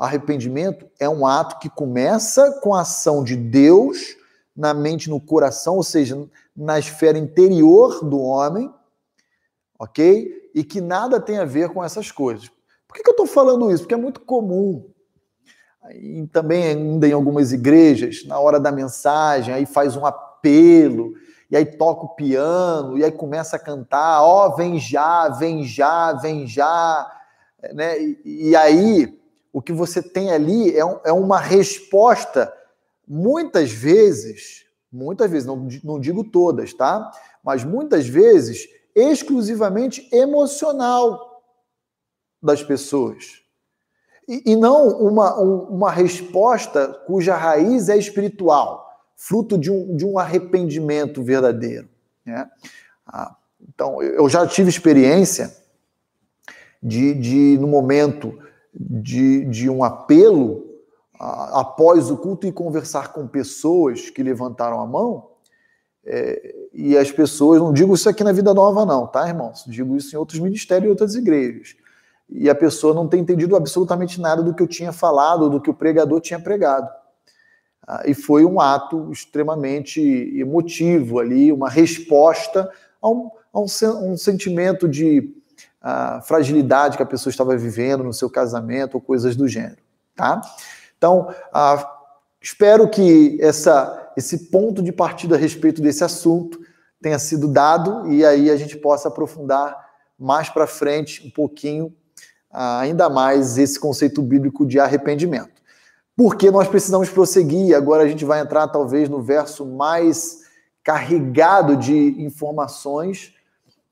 Arrependimento é um ato que começa com a ação de Deus na mente, no coração, ou seja, na esfera interior do homem, ok? E que nada tem a ver com essas coisas. Por que, que eu estou falando isso? Porque é muito comum, e também ainda em algumas igrejas, na hora da mensagem, aí faz um apelo, e aí toca o piano, e aí começa a cantar, ó, oh, vem já, vem já, vem já, né? E, e aí o que você tem ali é, um, é uma resposta, muitas vezes, muitas vezes, não, não digo todas, tá? Mas muitas vezes exclusivamente emocional das pessoas. E, e não uma, um, uma resposta cuja raiz é espiritual, fruto de um, de um arrependimento verdadeiro. Né? Ah, então, eu já tive experiência de, de no momento de, de um apelo, ah, após o culto, e conversar com pessoas que levantaram a mão, é, e as pessoas, não digo isso aqui na Vida Nova, não, tá, irmãos? Digo isso em outros ministérios e outras igrejas e a pessoa não tem entendido absolutamente nada do que eu tinha falado, do que o pregador tinha pregado. Ah, e foi um ato extremamente emotivo ali, uma resposta a um, a um, um sentimento de uh, fragilidade que a pessoa estava vivendo no seu casamento ou coisas do gênero, tá? Então, uh, espero que essa, esse ponto de partida a respeito desse assunto tenha sido dado e aí a gente possa aprofundar mais para frente um pouquinho ainda mais esse conceito bíblico de arrependimento. Porque nós precisamos prosseguir, agora a gente vai entrar talvez no verso mais carregado de informações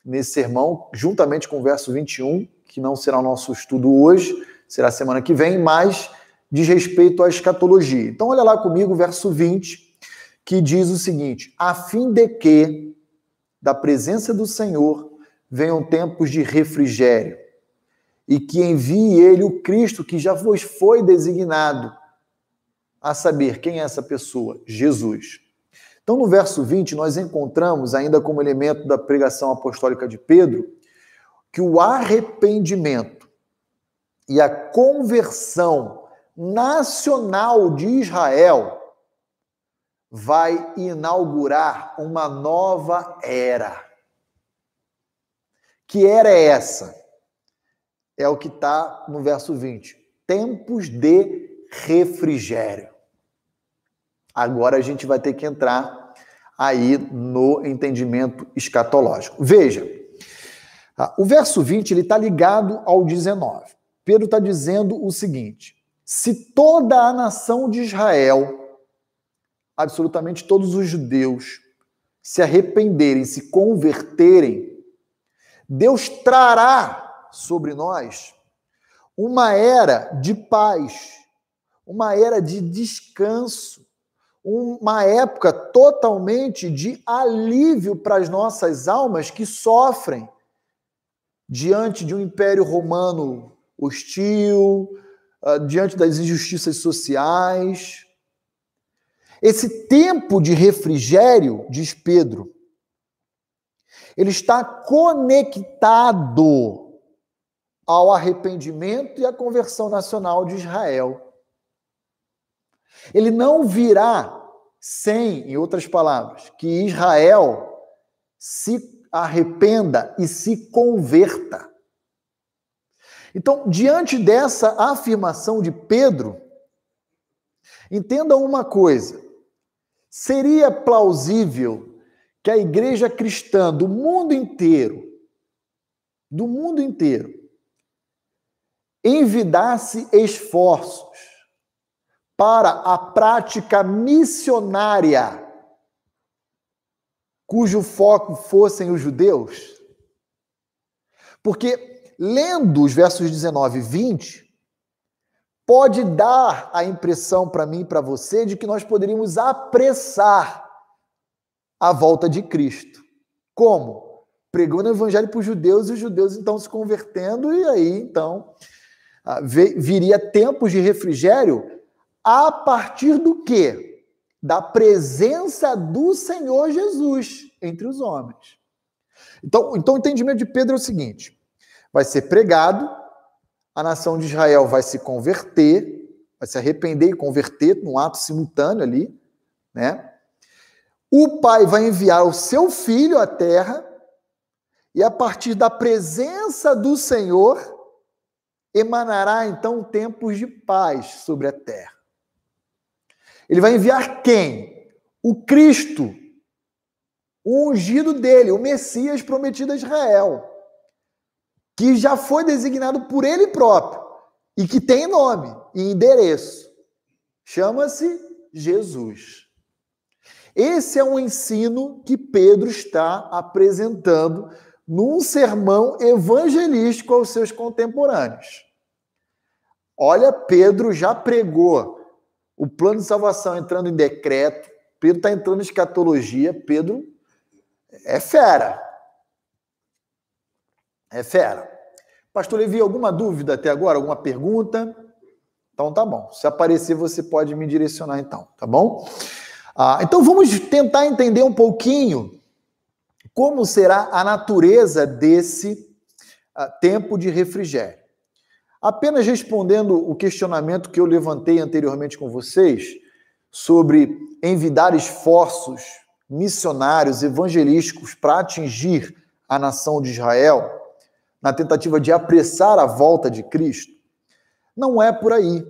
nesse sermão, juntamente com o verso 21, que não será o nosso estudo hoje, será semana que vem, mas diz respeito à escatologia. Então, olha lá comigo o verso 20, que diz o seguinte: a fim de que da presença do Senhor venham tempos de refrigério e que envie ele o Cristo que já vos foi designado. A saber, quem é essa pessoa? Jesus. Então, no verso 20, nós encontramos, ainda como elemento da pregação apostólica de Pedro, que o arrependimento e a conversão nacional de Israel vai inaugurar uma nova era. Que era é essa? é o que está no verso 20. Tempos de refrigério. Agora a gente vai ter que entrar aí no entendimento escatológico. Veja, tá? o verso 20 ele está ligado ao 19. Pedro está dizendo o seguinte: se toda a nação de Israel, absolutamente todos os judeus, se arrependerem, se converterem, Deus trará sobre nós uma era de paz, uma era de descanso, uma época totalmente de alívio para as nossas almas que sofrem diante de um império romano hostil, ah, diante das injustiças sociais. Esse tempo de refrigério, diz Pedro, ele está conectado ao arrependimento e à conversão nacional de Israel. Ele não virá sem, em outras palavras, que Israel se arrependa e se converta. Então, diante dessa afirmação de Pedro, entenda uma coisa: seria plausível que a igreja cristã do mundo inteiro, do mundo inteiro, envidasse esforços para a prática missionária, cujo foco fossem os judeus? Porque lendo os versos 19 e 20, pode dar a impressão para mim e para você de que nós poderíamos apressar a volta de Cristo. Como? Pregando o evangelho para os judeus e os judeus então se convertendo, e aí então ah, viria tempos de refrigério a partir do quê? Da presença do Senhor Jesus entre os homens. Então, então o entendimento de Pedro é o seguinte: vai ser pregado, a nação de Israel vai se converter, vai se arrepender e converter num ato simultâneo ali, né? O pai vai enviar o seu filho à terra, e a partir da presença do Senhor, emanará então tempos de paz sobre a terra. Ele vai enviar quem? O Cristo, o ungido dele, o Messias prometido a Israel, que já foi designado por ele próprio e que tem nome e endereço. Chama-se Jesus. Esse é um ensino que Pedro está apresentando num sermão evangelístico aos seus contemporâneos. Olha, Pedro já pregou o plano de salvação entrando em decreto, Pedro está entrando em escatologia, Pedro é fera. É fera. Pastor Levi, alguma dúvida até agora? Alguma pergunta? Então tá bom. Se aparecer, você pode me direcionar então, tá bom? Ah, então vamos tentar entender um pouquinho como será a natureza desse ah, tempo de refrigério. Apenas respondendo o questionamento que eu levantei anteriormente com vocês sobre envidar esforços missionários, evangelísticos para atingir a nação de Israel, na tentativa de apressar a volta de Cristo, não é por aí.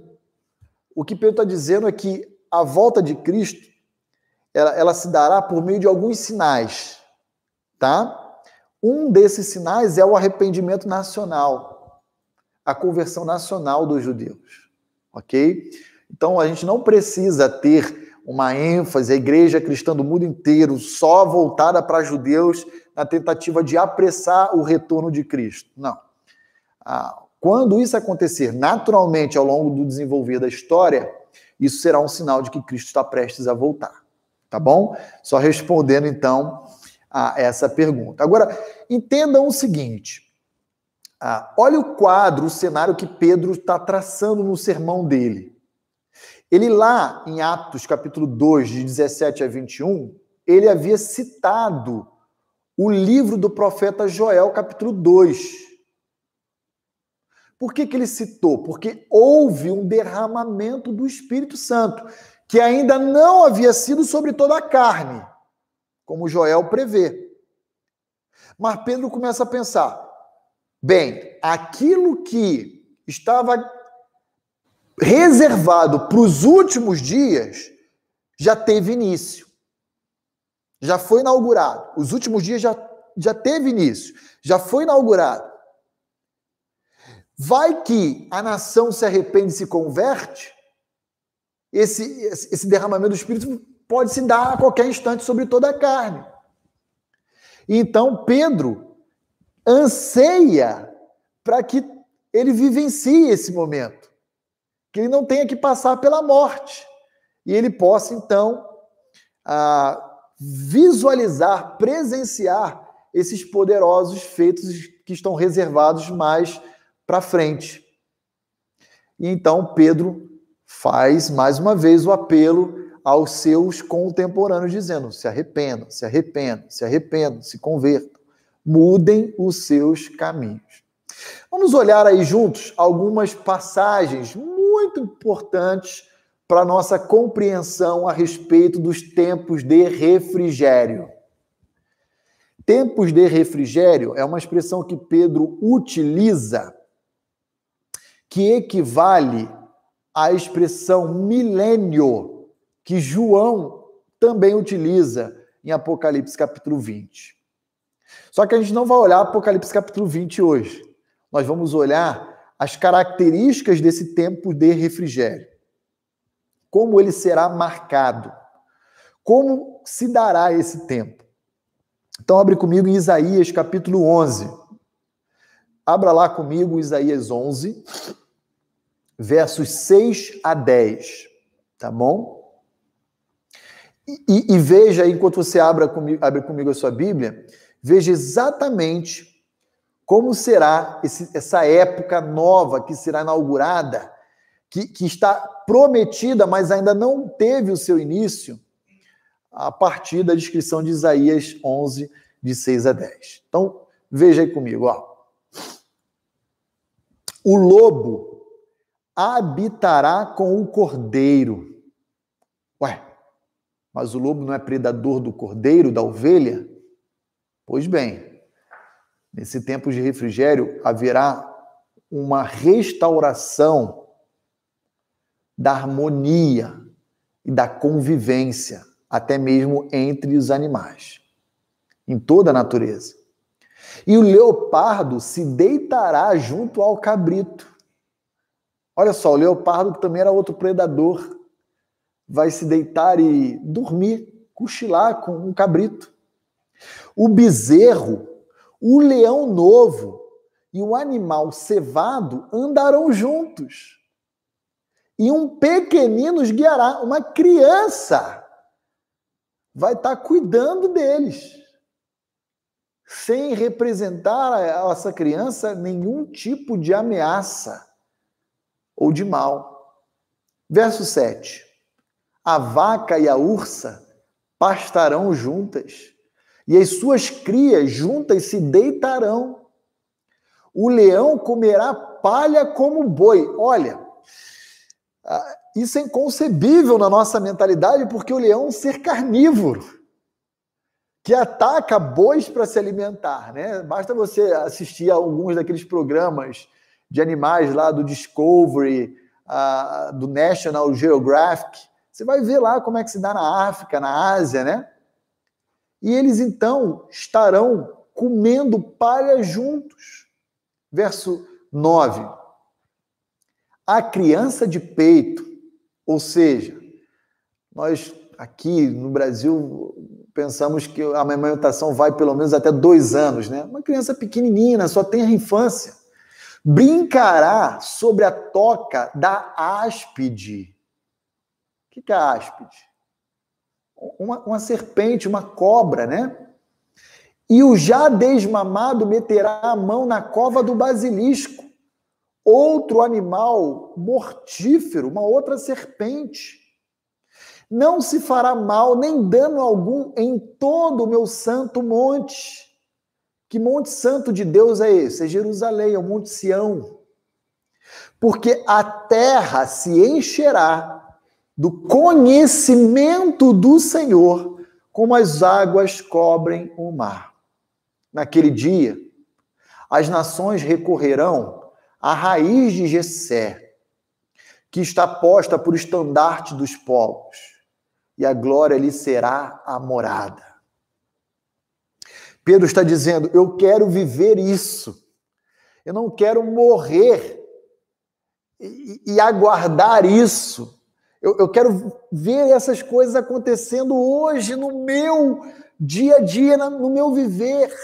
O que Pedro está dizendo é que a volta de Cristo ela, ela se dará por meio de alguns sinais, tá? Um desses sinais é o arrependimento nacional a conversão nacional dos judeus. Ok? Então a gente não precisa ter uma ênfase, a igreja cristã do mundo inteiro só voltada para judeus na tentativa de apressar o retorno de Cristo. Não. Ah, quando isso acontecer naturalmente ao longo do desenvolver da história, isso será um sinal de que Cristo está prestes a voltar. Tá bom? Só respondendo então a essa pergunta. Agora, entendam o seguinte: ah, olha o quadro, o cenário que Pedro está traçando no sermão dele. Ele lá em Atos capítulo 2, de 17 a 21, ele havia citado o livro do profeta Joel, capítulo 2. Por que, que ele citou? Porque houve um derramamento do Espírito Santo, que ainda não havia sido sobre toda a carne, como Joel prevê. Mas Pedro começa a pensar: Bem, aquilo que estava reservado para os últimos dias já teve início. Já foi inaugurado. Os últimos dias já, já teve início. Já foi inaugurado. Vai que a nação se arrepende e se converte, esse, esse derramamento do Espírito pode se dar a qualquer instante sobre toda a carne. Então, Pedro anseia para que ele vivencie esse momento, que ele não tenha que passar pela morte e ele possa então visualizar, presenciar esses poderosos feitos que estão reservados mais para frente. E então Pedro faz mais uma vez o apelo aos seus contemporâneos, dizendo: se arrependam, se arrependam, se arrependam, se convertam mudem os seus caminhos. Vamos olhar aí juntos algumas passagens muito importantes para nossa compreensão a respeito dos tempos de refrigério. Tempos de refrigério é uma expressão que Pedro utiliza que equivale à expressão milênio que João também utiliza em Apocalipse capítulo 20. Só que a gente não vai olhar Apocalipse capítulo 20 hoje. Nós vamos olhar as características desse tempo de refrigério. Como ele será marcado. Como se dará esse tempo. Então, abre comigo em Isaías capítulo 11. Abra lá comigo Isaías 11, versos 6 a 10, tá bom? E, e veja, enquanto você abre comigo, abre comigo a sua Bíblia, veja exatamente como será esse, essa época nova que será inaugurada, que, que está prometida, mas ainda não teve o seu início, a partir da descrição de Isaías 11, de 6 a 10. Então, veja aí comigo, ó. O lobo habitará com o cordeiro. Ué, mas o lobo não é predador do cordeiro, da ovelha? Pois bem, nesse tempo de refrigério haverá uma restauração da harmonia e da convivência, até mesmo entre os animais, em toda a natureza. E o leopardo se deitará junto ao cabrito. Olha só, o leopardo que também era outro predador, vai se deitar e dormir, cochilar com um cabrito. O bezerro, o leão novo e o animal cevado andarão juntos. E um pequenino os guiará, uma criança vai estar cuidando deles sem representar a essa criança nenhum tipo de ameaça ou de mal. Verso 7. A vaca e a ursa pastarão juntas, e as suas crias juntas se deitarão. O leão comerá palha como boi. Olha, ah, isso é inconcebível na nossa mentalidade, porque o leão é um ser carnívoro que ataca bois para se alimentar, né? Basta você assistir a alguns daqueles programas de animais lá do Discovery, uh, do National Geographic, você vai ver lá como é que se dá na África, na Ásia, né? E eles então estarão comendo palha juntos. Verso 9. A criança de peito, ou seja, nós aqui no Brasil pensamos que a amamentação vai pelo menos até dois anos, né? Uma criança pequenininha, só tem a infância. Brincará sobre a toca da áspide. O que é a áspide? Uma, uma serpente, uma cobra, né? E o já desmamado meterá a mão na cova do basilisco, outro animal mortífero, uma outra serpente. Não se fará mal nem dano algum em todo o meu santo monte. Que monte santo de Deus é esse? É Jerusalém, é o Monte Sião. Porque a terra se encherá do conhecimento do Senhor, como as águas cobrem o mar. Naquele dia, as nações recorrerão à raiz de Jessé, que está posta por estandarte dos povos e a glória lhe será a morada. Pedro está dizendo: Eu quero viver isso. Eu não quero morrer e, e aguardar isso. Eu, eu quero ver essas coisas acontecendo hoje, no meu dia a dia, no meu viver.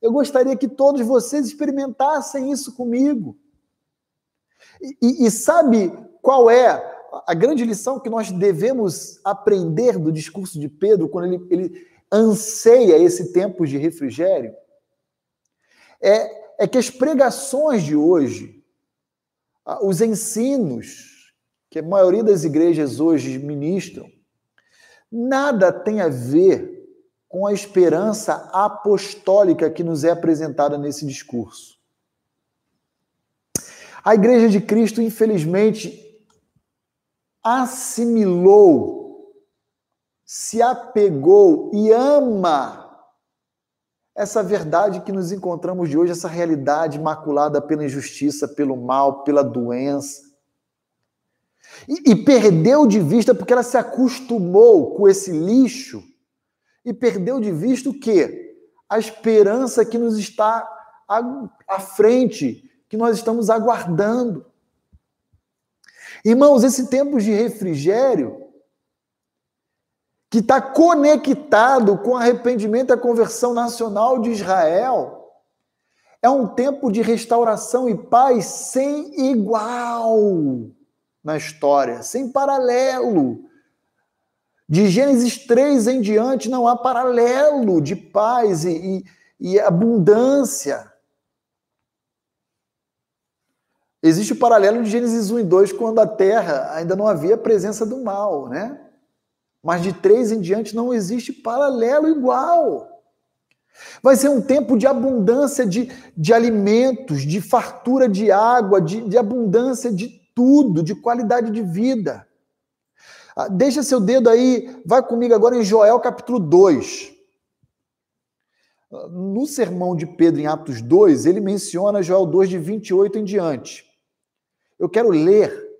Eu gostaria que todos vocês experimentassem isso comigo. E, e, sabe qual é a grande lição que nós devemos aprender do discurso de Pedro, quando ele, ele anseia esse tempo de refrigério, é, é que as pregações de hoje, os ensinos que a maioria das igrejas hoje ministram, nada tem a ver com a esperança apostólica que nos é apresentada nesse discurso. A igreja de Cristo, infelizmente, assimilou, se apegou e ama essa verdade que nos encontramos de hoje, essa realidade maculada pela injustiça, pelo mal, pela doença. E, e, perdeu de vista, porque ela se acostumou com esse lixo, e perdeu de vista o quê? A esperança que nos está à, à frente, que nós estamos aguardando. Irmãos, esse tempo de refrigério, que está conectado com o arrependimento e a conversão nacional de Israel, É um tempo de restauração e paz sem igual na história, sem paralelo. De Gênesis 3 em diante, não há paralelo de paz e, e, e abundância. Existe o paralelo de Gênesis 1 e 2, quando a terra ainda não havia presença do mal, né? Mas de 3 em diante não existe paralelo igual. Vai ser um tempo de abundância de, de alimentos, de fartura de água, de, de abundância de tudo, de qualidade de vida. Ah, deixa seu dedo aí, vai comigo agora em Joel capítulo 2. No sermão de Pedro em Atos 2, ele menciona Joel 2 de 28 em diante. Eu quero ler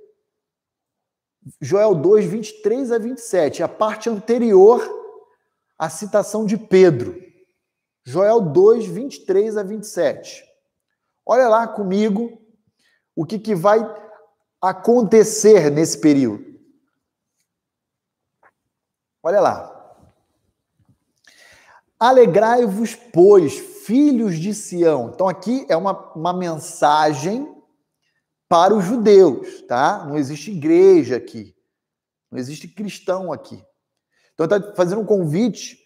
Joel 2, 23 a 27, a parte anterior à citação de Pedro. Joel 2, 23 a 27. Olha lá comigo o que, que vai acontecer nesse período. Olha lá. Alegrai-vos, pois, filhos de Sião. Então, aqui é uma, uma mensagem para os judeus, tá? Não existe igreja aqui. Não existe cristão aqui. Então está fazendo um convite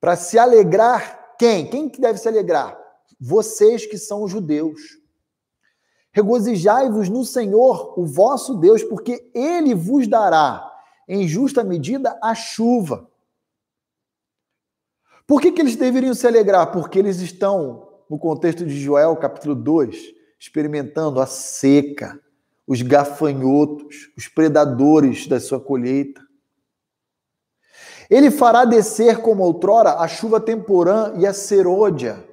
para se alegrar quem? Quem que deve se alegrar? Vocês que são judeus. Regozijai-vos no Senhor, o vosso Deus, porque ele vos dará em justa medida a chuva. Por que, que eles deveriam se alegrar? Porque eles estão, no contexto de Joel, capítulo 2, experimentando a seca, os gafanhotos, os predadores da sua colheita. Ele fará descer como outrora a chuva temporã e a serôdia,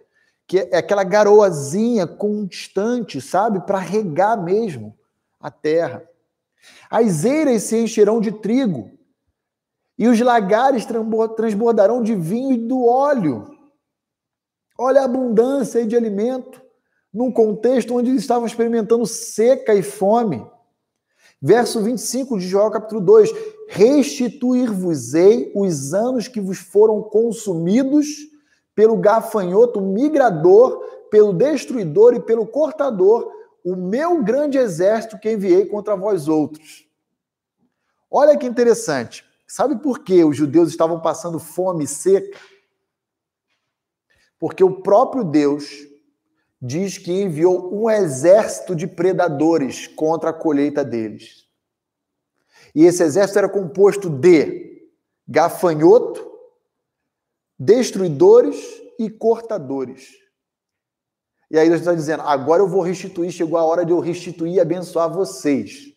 que é aquela garoazinha constante, sabe, para regar mesmo a terra. As eiras se encherão de trigo, e os lagares transbordarão de vinho e do óleo. Olha a abundância de alimento num contexto onde eles estavam experimentando seca e fome. Verso 25 de Joel, capítulo 2: Restituir-vos-ei os anos que vos foram consumidos pelo gafanhoto migrador, pelo destruidor e pelo cortador, o meu grande exército que enviei contra vós outros. Olha que interessante. Sabe por que os judeus estavam passando fome e seca? Porque o próprio Deus diz que enviou um exército de predadores contra a colheita deles. E esse exército era composto de gafanhoto, destruidores e cortadores. E aí Deus está dizendo: agora eu vou restituir, chegou a hora de eu restituir e abençoar vocês.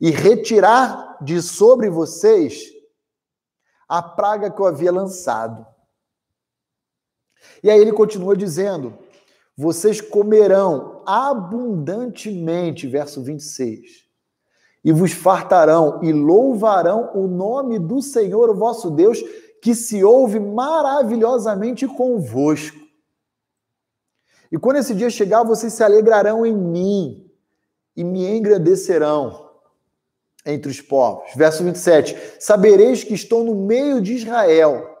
E retirar de sobre vocês a praga que eu havia lançado. E aí ele continua dizendo: vocês comerão abundantemente, verso 26, e vos fartarão e louvarão o nome do Senhor, o vosso Deus, que se ouve maravilhosamente convosco. E quando esse dia chegar, vocês se alegrarão em mim e me engrandecerão entre os povos. Verso 27. Sabereis que estou no meio de Israel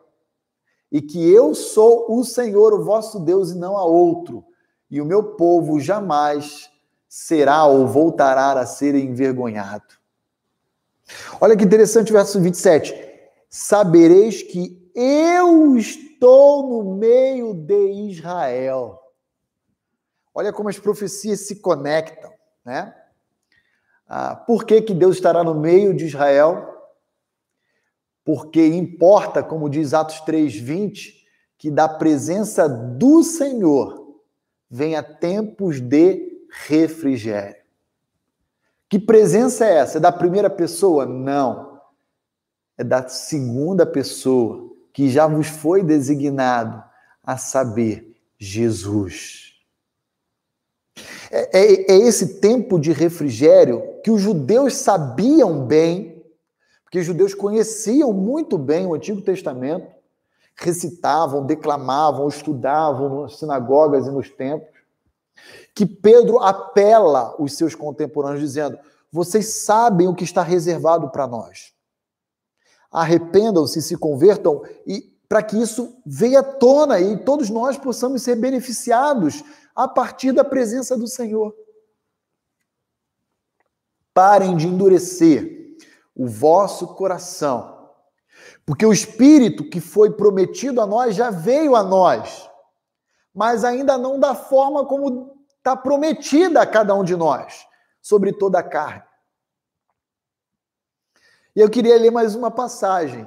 e que eu sou o Senhor, o vosso Deus, e não há outro, e o meu povo jamais será ou voltará a ser envergonhado. Olha que interessante o verso 27. Sabereis que eu estou no meio de Israel. Olha como as profecias se conectam, né? Ah, por que, que Deus estará no meio de Israel? porque importa, como diz Atos 3:20, que da presença do Senhor venha tempos de refrigério. Que presença é essa? É da primeira pessoa? Não. É da segunda pessoa, que já vos foi designado a saber, Jesus. É, é, é esse tempo de refrigério que os judeus sabiam bem porque os judeus conheciam muito bem o Antigo Testamento, recitavam, declamavam, estudavam nas sinagogas e nos templos, que Pedro apela os seus contemporâneos dizendo: "Vocês sabem o que está reservado para nós. Arrependam-se, se convertam e para que isso venha à tona e todos nós possamos ser beneficiados a partir da presença do Senhor. Parem de endurecer o vosso coração, porque o Espírito que foi prometido a nós já veio a nós, mas ainda não da forma como está prometida a cada um de nós, sobre toda a carne. E eu queria ler mais uma passagem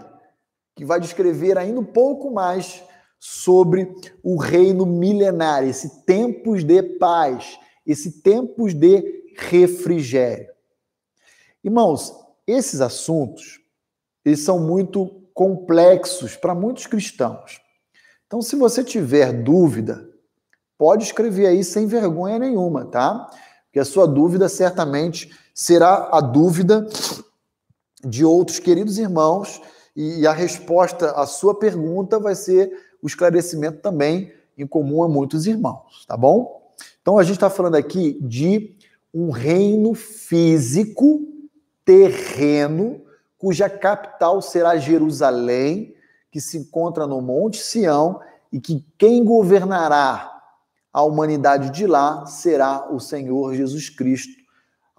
que vai descrever ainda um pouco mais sobre o reino milenar, esse tempos de paz, esse tempos de refrigério. Irmãos, esses assuntos, eles são muito complexos para muitos cristãos. Então, se você tiver dúvida, pode escrever aí sem vergonha nenhuma, tá? Porque a sua dúvida certamente será a dúvida de outros queridos irmãos e a resposta à sua pergunta vai ser o esclarecimento também em comum a muitos irmãos, tá bom? Então a gente está falando aqui de um reino físico, terreno, cuja capital será Jerusalém, que se encontra no Monte Sião, e que quem governará a humanidade de lá será o Senhor Jesus Cristo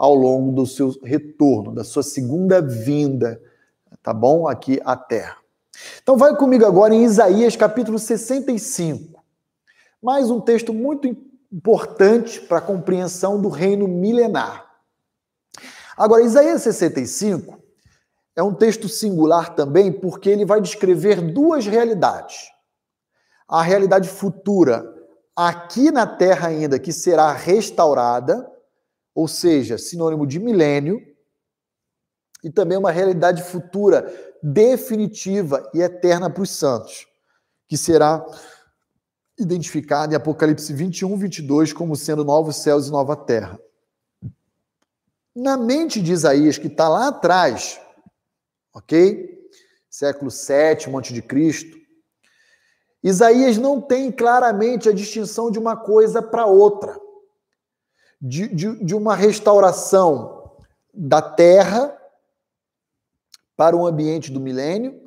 ao longo do seu retorno, da sua segunda vinda, tá bom? Aqui à terra. Então vai comigo agora em Isaías capítulo 65. Mais um texto muito importante para a compreensão do reino milenar. Agora, Isaías 65 é um texto singular também porque ele vai descrever duas realidades. A realidade futura aqui na terra ainda, que será restaurada, ou seja, sinônimo de milênio, e também uma realidade futura definitiva e eterna para os santos, que será identificada em Apocalipse 21, 22 como sendo novos céus e nova terra. Na mente de Isaías, que está lá atrás, ok? Século 7, monte de Cristo, Isaías não tem claramente a distinção de uma coisa para outra, de, de, de uma restauração da terra para o ambiente do milênio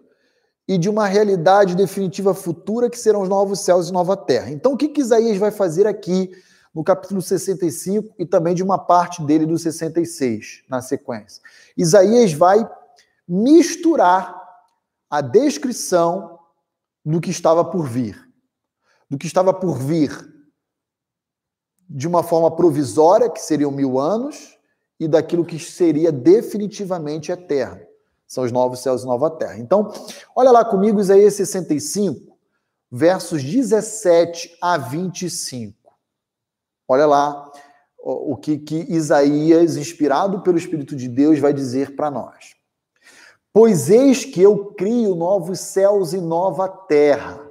e de uma realidade definitiva futura que serão os novos céus e nova terra. Então, o que, que Isaías vai fazer aqui no capítulo 65 e também de uma parte dele do 66, na sequência? Isaías vai misturar a descrição do que estava por vir. Do que estava por vir de uma forma provisória, que seriam mil anos, e daquilo que seria definitivamente eterno. São os novos céus e nova terra. Então, olha lá comigo, Isaías 65, versos 17 a 25. Olha lá o que, que Isaías, inspirado pelo Espírito de Deus, vai dizer para nós. Pois eis que eu crio novos céus e nova terra,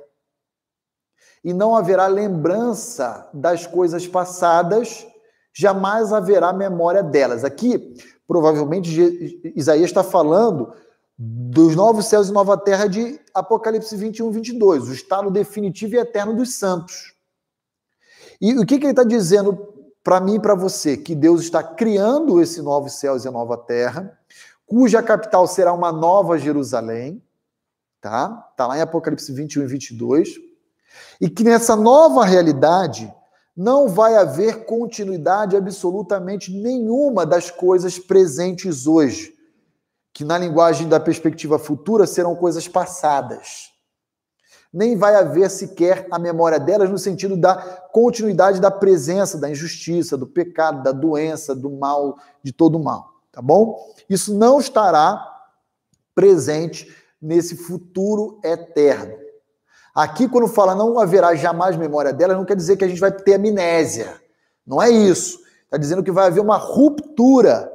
e não haverá lembrança das coisas passadas, jamais haverá memória delas. Aqui, provavelmente, Isaías está falando dos novos céus e nova terra de Apocalipse 21, 22, o estado definitivo e eterno dos santos. E o que, que ele está dizendo para mim e para você? Que Deus está criando esse novos céus e nova terra, cuja capital será uma nova Jerusalém, tá? Tá lá em Apocalipse 21 e 22. E que nessa nova realidade não vai haver continuidade absolutamente nenhuma das coisas presentes hoje, que na linguagem da perspectiva futura serão coisas passadas. Nem vai haver sequer a memória delas no sentido da continuidade da presença da injustiça, do pecado, da doença, do mal, de todo o mal tá bom? Isso não estará presente nesse futuro eterno. Aqui, quando fala não haverá jamais memória dela, não quer dizer que a gente vai ter amnésia. Não é isso. Está dizendo que vai haver uma ruptura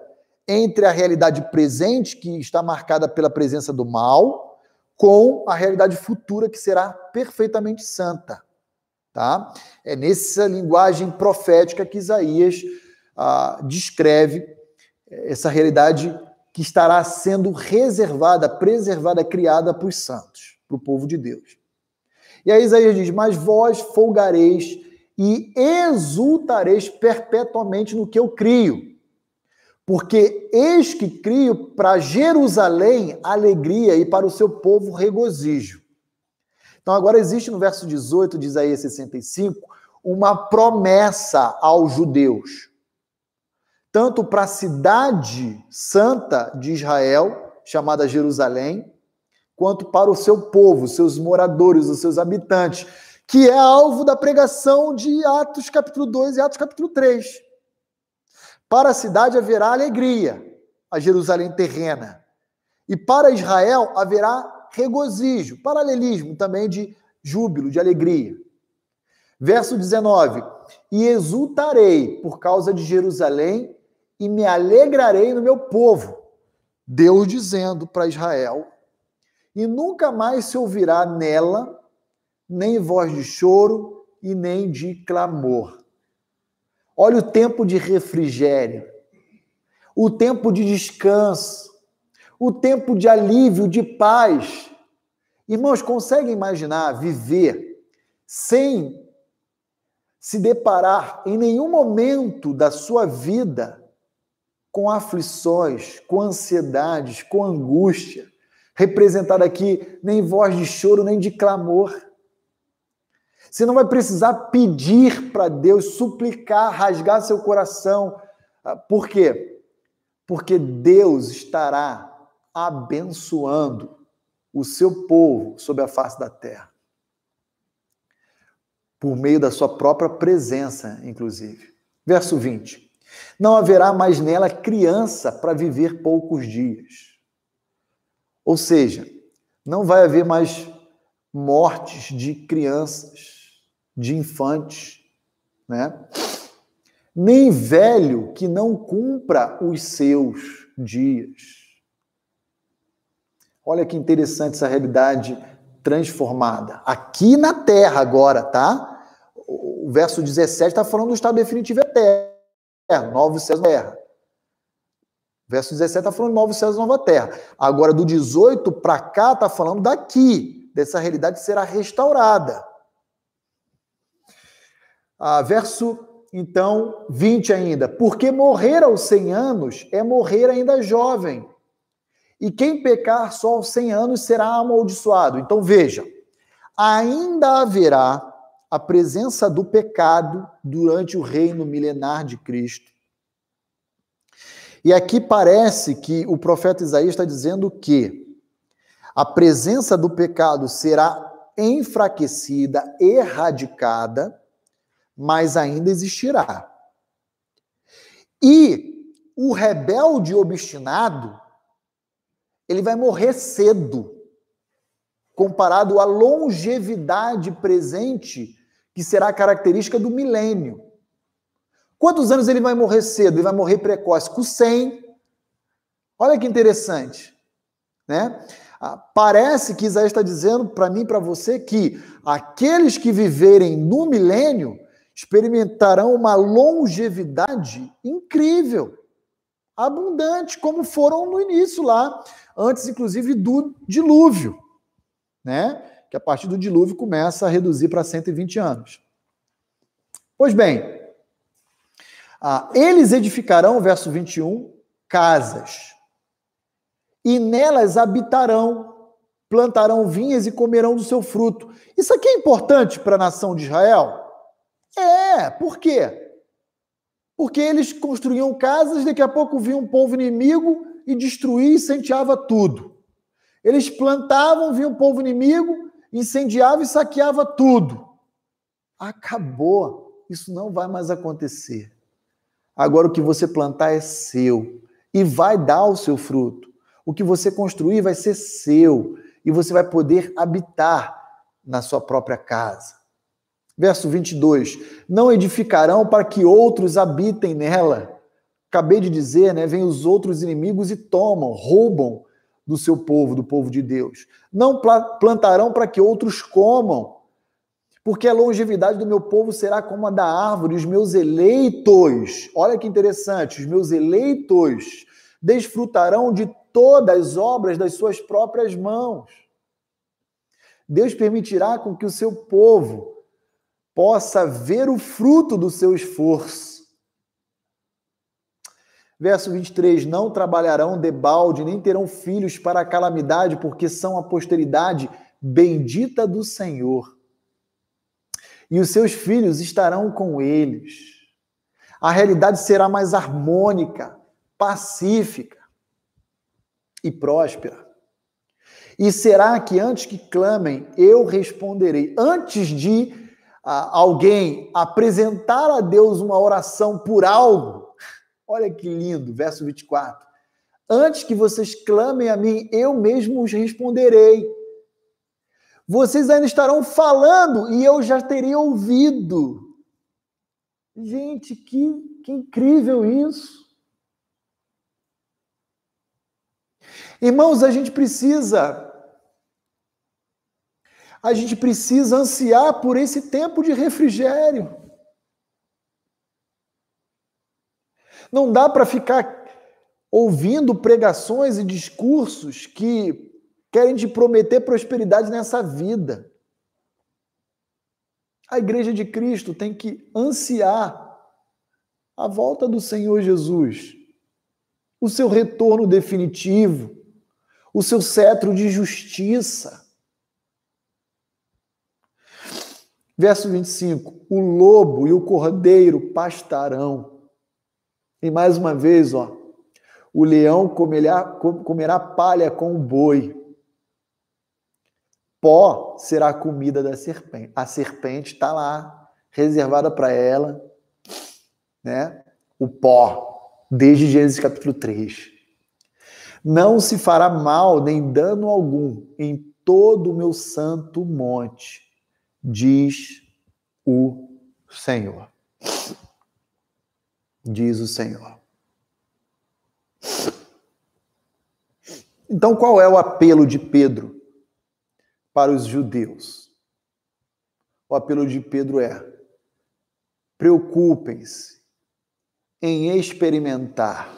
entre a realidade presente, que está marcada pela presença do mal, com a realidade futura, que será perfeitamente santa. Tá? É nessa linguagem profética que Isaías ah, descreve essa realidade que estará sendo reservada, preservada, criada para os santos, para o povo de Deus. E aí Isaías diz: Mas vós folgareis e exultareis perpetuamente no que eu crio. Porque eis que crio para Jerusalém alegria e para o seu povo regozijo. Então agora existe no verso 18 de Isaías 65 uma promessa aos judeus, tanto para a cidade santa de Israel, chamada Jerusalém, quanto para o seu povo, seus moradores, os seus habitantes, que é alvo da pregação de Atos capítulo 2 e Atos capítulo 3. Para a cidade haverá alegria, a Jerusalém terrena. E para Israel haverá regozijo, paralelismo também de júbilo, de alegria. Verso 19: E exultarei por causa de Jerusalém e me alegrarei no meu povo. Deus dizendo para Israel: E nunca mais se ouvirá nela nem voz de choro e nem de clamor. Olha o tempo de refrigério, o tempo de descanso, o tempo de alívio, de paz. Irmãos, conseguem imaginar viver sem se deparar em nenhum momento da sua vida com aflições, com ansiedades, com angústia, representada aqui nem voz de choro, nem de clamor. Você não vai precisar pedir para Deus, suplicar, rasgar seu coração. Ah, por quê? Porque Deus estará abençoando o seu povo sobre a face da terra. Por meio da sua própria presença, inclusive. Verso 20. Não haverá mais nela criança para viver poucos dias. Ou seja, não vai haver mais mortes de crianças de infantes, né? Nem velho que não cumpra os seus dias. Olha que interessante essa realidade transformada. Aqui na terra agora, tá? O verso 17 está falando do estado definitivo eterno, novos céus e terra. Verso 17 está falando novos céus e nova terra. Agora, do 18 para cá, está falando daqui, dessa realidade será restaurada. Ah, verso, então, 20 ainda. Porque morrer aos 100 anos é morrer ainda jovem. E quem pecar só aos 100 anos será amaldiçoado. Então, veja, ainda haverá a presença do pecado durante o reino milenar de Cristo. E aqui parece que o profeta Isaías está dizendo que a presença do pecado será enfraquecida, erradicada, mas ainda existirá. E o rebelde obstinado, ele vai morrer cedo, comparado à longevidade presente, que será característica do milênio. Quantos anos ele vai morrer cedo? Ele vai morrer precoce, com 100. Olha que interessante, né? Ah, parece que Isaías está dizendo para mim, para você, que aqueles que viverem no milênio experimentarão uma longevidade incrível, abundante, como foram no início lá, antes inclusive do dilúvio, né? Que a partir do dilúvio começa a reduzir para 120 anos. Pois bem, ah, eles edificarão, verso 21, casas, e nelas habitarão, plantarão vinhas e comerão do seu fruto. Isso aqui é importante para a nação de Israel? É, por quê? Porque eles construíam casas, daqui a pouco vinha um povo inimigo e destruía e incendiava tudo. Eles plantavam, vinha um povo inimigo, incendiava e saqueava tudo. Acabou. Isso não vai mais acontecer. Agora o que você plantar é seu e vai dar o seu fruto. O que você construir vai ser seu e você vai poder habitar na sua própria casa. Verso 22. Não edificarão para que outros habitem nela. Acabei de dizer, né? Vêm os outros inimigos e tomam, roubam do seu povo, do povo de Deus. Não plantarão para que outros comam, porque a longevidade do meu povo será como a da árvore, os meus eleitos, olha que interessante, os meus eleitos desfrutarão de todas as obras das suas próprias mãos. Deus permitirá com que o seu povo possa ver o fruto do seu esforço. Verso 23: Não trabalharão debalde, nem terão filhos para a calamidade, porque são a posteridade bendita do Senhor. E os seus filhos estarão com eles. A realidade será mais harmônica, pacífica e próspera. E será que antes que clamem, eu responderei? Antes de ah, alguém apresentar a Deus uma oração por algo, olha que lindo, verso 24. Antes que vocês clamem a mim, eu mesmo os responderei. Vocês ainda estarão falando e eu já terei ouvido. Gente, que, que incrível isso. Irmãos, a gente precisa a gente precisa ansiar por esse tempo de refrigério. Não dá para ficar ouvindo pregações e discursos que querem te prometer prosperidade nessa vida. A igreja de Cristo tem que ansiar a volta do Senhor Jesus, o seu retorno definitivo, o seu cetro de justiça. Verso 25: O lobo e o cordeiro pastarão. E mais uma vez, ó, o leão comerá, comerá palha com o boi Pó será a comida da serpente. A serpente está lá, reservada para ela, né? O pó, desde Gênesis capítulo 3. Não se fará mal nem dano algum em todo o meu santo monte, diz o Senhor. Diz o Senhor. Então, qual é o apelo de Pedro? Para os judeus. O apelo de Pedro é: preocupem-se em experimentar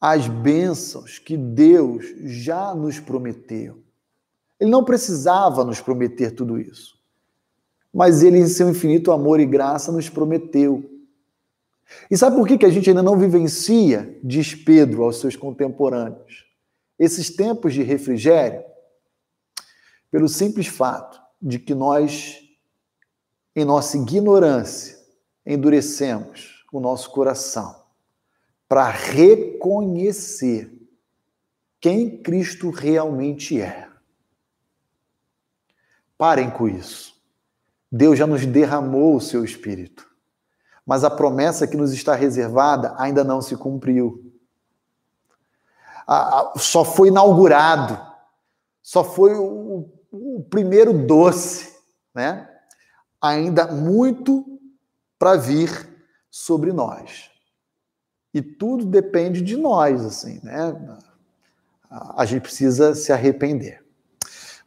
as bênçãos que Deus já nos prometeu. Ele não precisava nos prometer tudo isso, mas ele, em seu infinito amor e graça, nos prometeu. E sabe por que a gente ainda não vivencia, diz Pedro aos seus contemporâneos, esses tempos de refrigério? Pelo simples fato de que nós, em nossa ignorância, endurecemos o nosso coração para reconhecer quem Cristo realmente é. Parem com isso. Deus já nos derramou o seu Espírito, mas a promessa que nos está reservada ainda não se cumpriu. só foi inaugurado, só foi o o primeiro doce, né? Ainda muito para vir sobre nós. E tudo depende de nós, assim, né? A gente precisa se arrepender.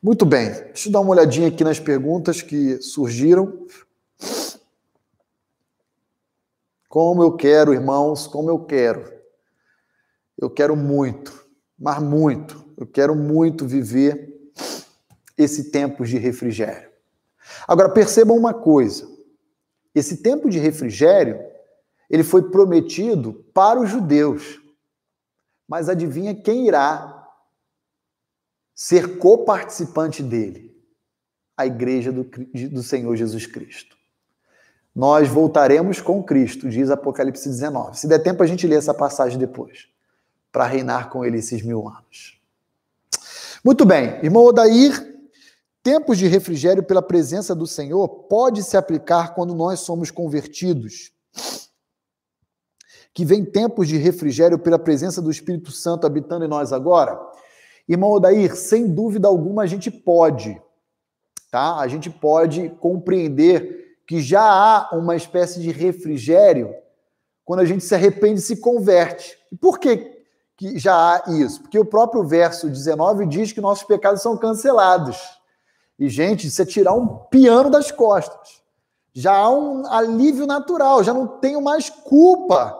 Muito bem, deixa eu dar uma olhadinha aqui nas perguntas que surgiram. Como eu quero, irmãos, como eu quero. Eu quero muito, mas muito. Eu quero muito viver esse tempo de refrigério. Agora percebam uma coisa: esse tempo de refrigério ele foi prometido para os judeus. Mas adivinha quem irá ser coparticipante dele? A igreja do, do Senhor Jesus Cristo. Nós voltaremos com Cristo, diz Apocalipse 19. Se der tempo, a gente lê essa passagem depois, para reinar com ele esses mil anos. Muito bem, irmão Odair Tempos de refrigério pela presença do Senhor pode se aplicar quando nós somos convertidos. Que vem tempos de refrigério pela presença do Espírito Santo habitando em nós agora? Irmão Odair, sem dúvida alguma a gente pode, tá? A gente pode compreender que já há uma espécie de refrigério quando a gente se arrepende e se converte. E por que, que já há isso? Porque o próprio verso 19 diz que nossos pecados são cancelados. E, gente, é tirar um piano das costas. Já há um alívio natural, já não tenho mais culpa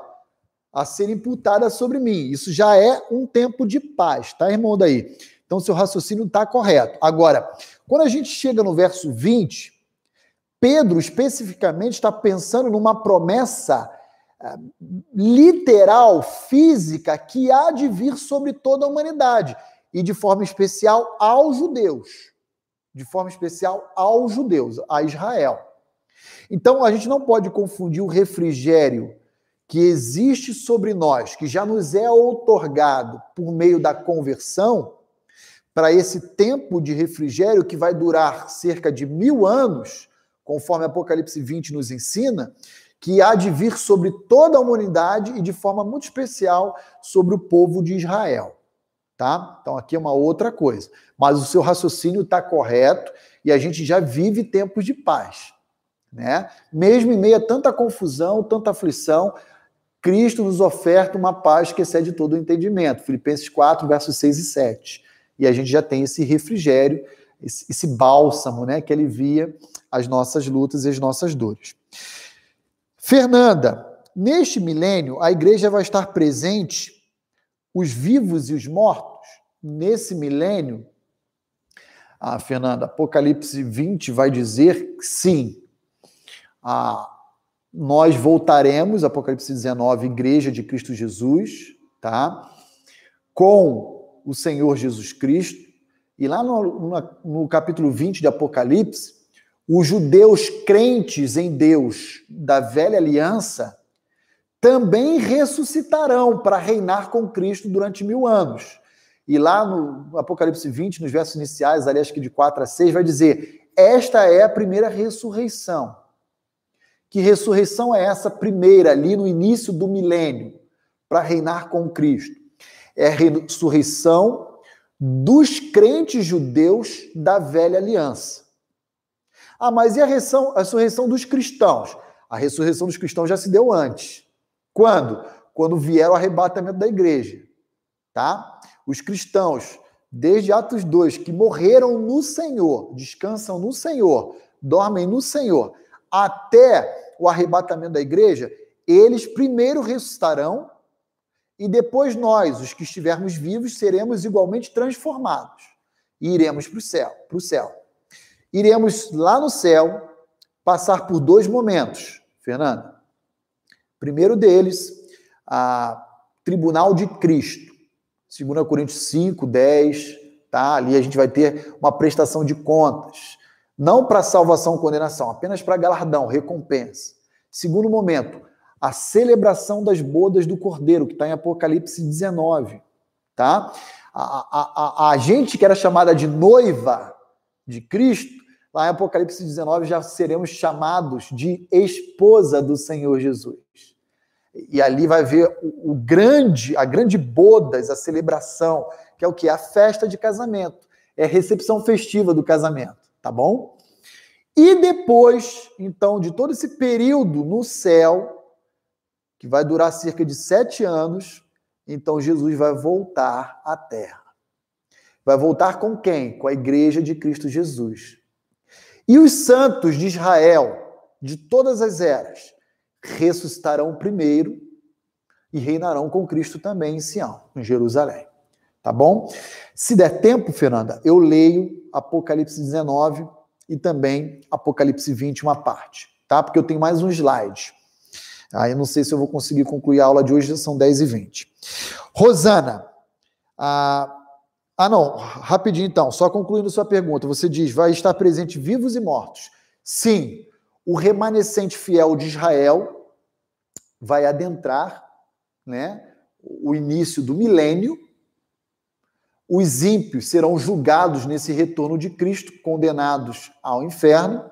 a ser imputada sobre mim. Isso já é um tempo de paz, tá, irmão? Daí. Então, seu raciocínio está correto. Agora, quando a gente chega no verso 20, Pedro especificamente está pensando numa promessa eh, literal, física, que há de vir sobre toda a humanidade, e de forma especial aos judeus. De forma especial aos judeus, a Israel. Então a gente não pode confundir o refrigério que existe sobre nós, que já nos é outorgado por meio da conversão, para esse tempo de refrigério que vai durar cerca de mil anos, conforme Apocalipse 20 nos ensina, que há de vir sobre toda a humanidade e de forma muito especial sobre o povo de Israel. Tá? Então aqui é uma outra coisa. Mas o seu raciocínio está correto e a gente já vive tempos de paz. Né? Mesmo em meio a tanta confusão, tanta aflição, Cristo nos oferta uma paz que excede todo o entendimento. Filipenses 4, versos 6 e 7. E a gente já tem esse refrigério, esse, esse bálsamo, né, que alivia as nossas lutas e as nossas dores. Fernanda, neste milênio, a igreja vai estar presente, os vivos e os mortos, nesse milênio. Ah, Fernanda, Apocalipse 20 vai dizer sim. Ah, nós voltaremos, Apocalipse 19, Igreja de Cristo Jesus, tá? Com o Senhor Jesus Cristo. E lá no, no, no capítulo 20 de Apocalipse, os judeus crentes em Deus da velha aliança também ressuscitarão para reinar com Cristo durante mil anos. E lá no Apocalipse 20, nos versos iniciais, ali acho que de 4 a 6, vai dizer: Esta é a primeira ressurreição. Que ressurreição é essa primeira, ali no início do milênio, para reinar com Cristo? É a ressurreição dos crentes judeus da velha aliança. Ah, mas e a ressurreição, dos cristãos? A ressurreição dos cristãos já se deu antes. Quando? Quando vier o arrebatamento da igreja. Tá? Os cristãos, desde Atos 2, que morreram no Senhor, descansam no Senhor, dormem no Senhor, até o arrebatamento da igreja, eles primeiro ressuscitarão e depois nós, os que estivermos vivos, seremos igualmente transformados e iremos para o céu, para o céu. Iremos lá no céu passar por dois momentos, Fernanda. Primeiro deles, a tribunal de Cristo. 2 Coríntios 5, 10, tá? Ali a gente vai ter uma prestação de contas não para salvação ou condenação, apenas para galardão, recompensa. Segundo momento, a celebração das bodas do Cordeiro, que está em Apocalipse 19. Tá? A, a, a, a gente que era chamada de noiva de Cristo, lá em Apocalipse 19 já seremos chamados de esposa do Senhor Jesus. E ali vai ver o, grande, a grande bodas, a celebração, que é o que? A festa de casamento. É a recepção festiva do casamento tá bom? E depois, então, de todo esse período no céu, que vai durar cerca de sete anos, então Jesus vai voltar à terra. Vai voltar com quem? Com a igreja de Cristo Jesus. E os santos de Israel, de todas as eras, ressuscitarão primeiro e reinarão com Cristo também em Sião, em Jerusalém. Tá bom? Se der tempo, Fernanda, eu leio Apocalipse 19 e também Apocalipse 20, uma parte, tá? Porque eu tenho mais um slide. Aí ah, eu não sei se eu vou conseguir concluir a aula de hoje, são 10 e 20. Rosana, ah, ah não, rapidinho então, só concluindo sua pergunta. Você diz, vai estar presente vivos e mortos. Sim, o remanescente fiel de Israel vai adentrar né, o início do milênio os ímpios serão julgados nesse retorno de Cristo, condenados ao inferno,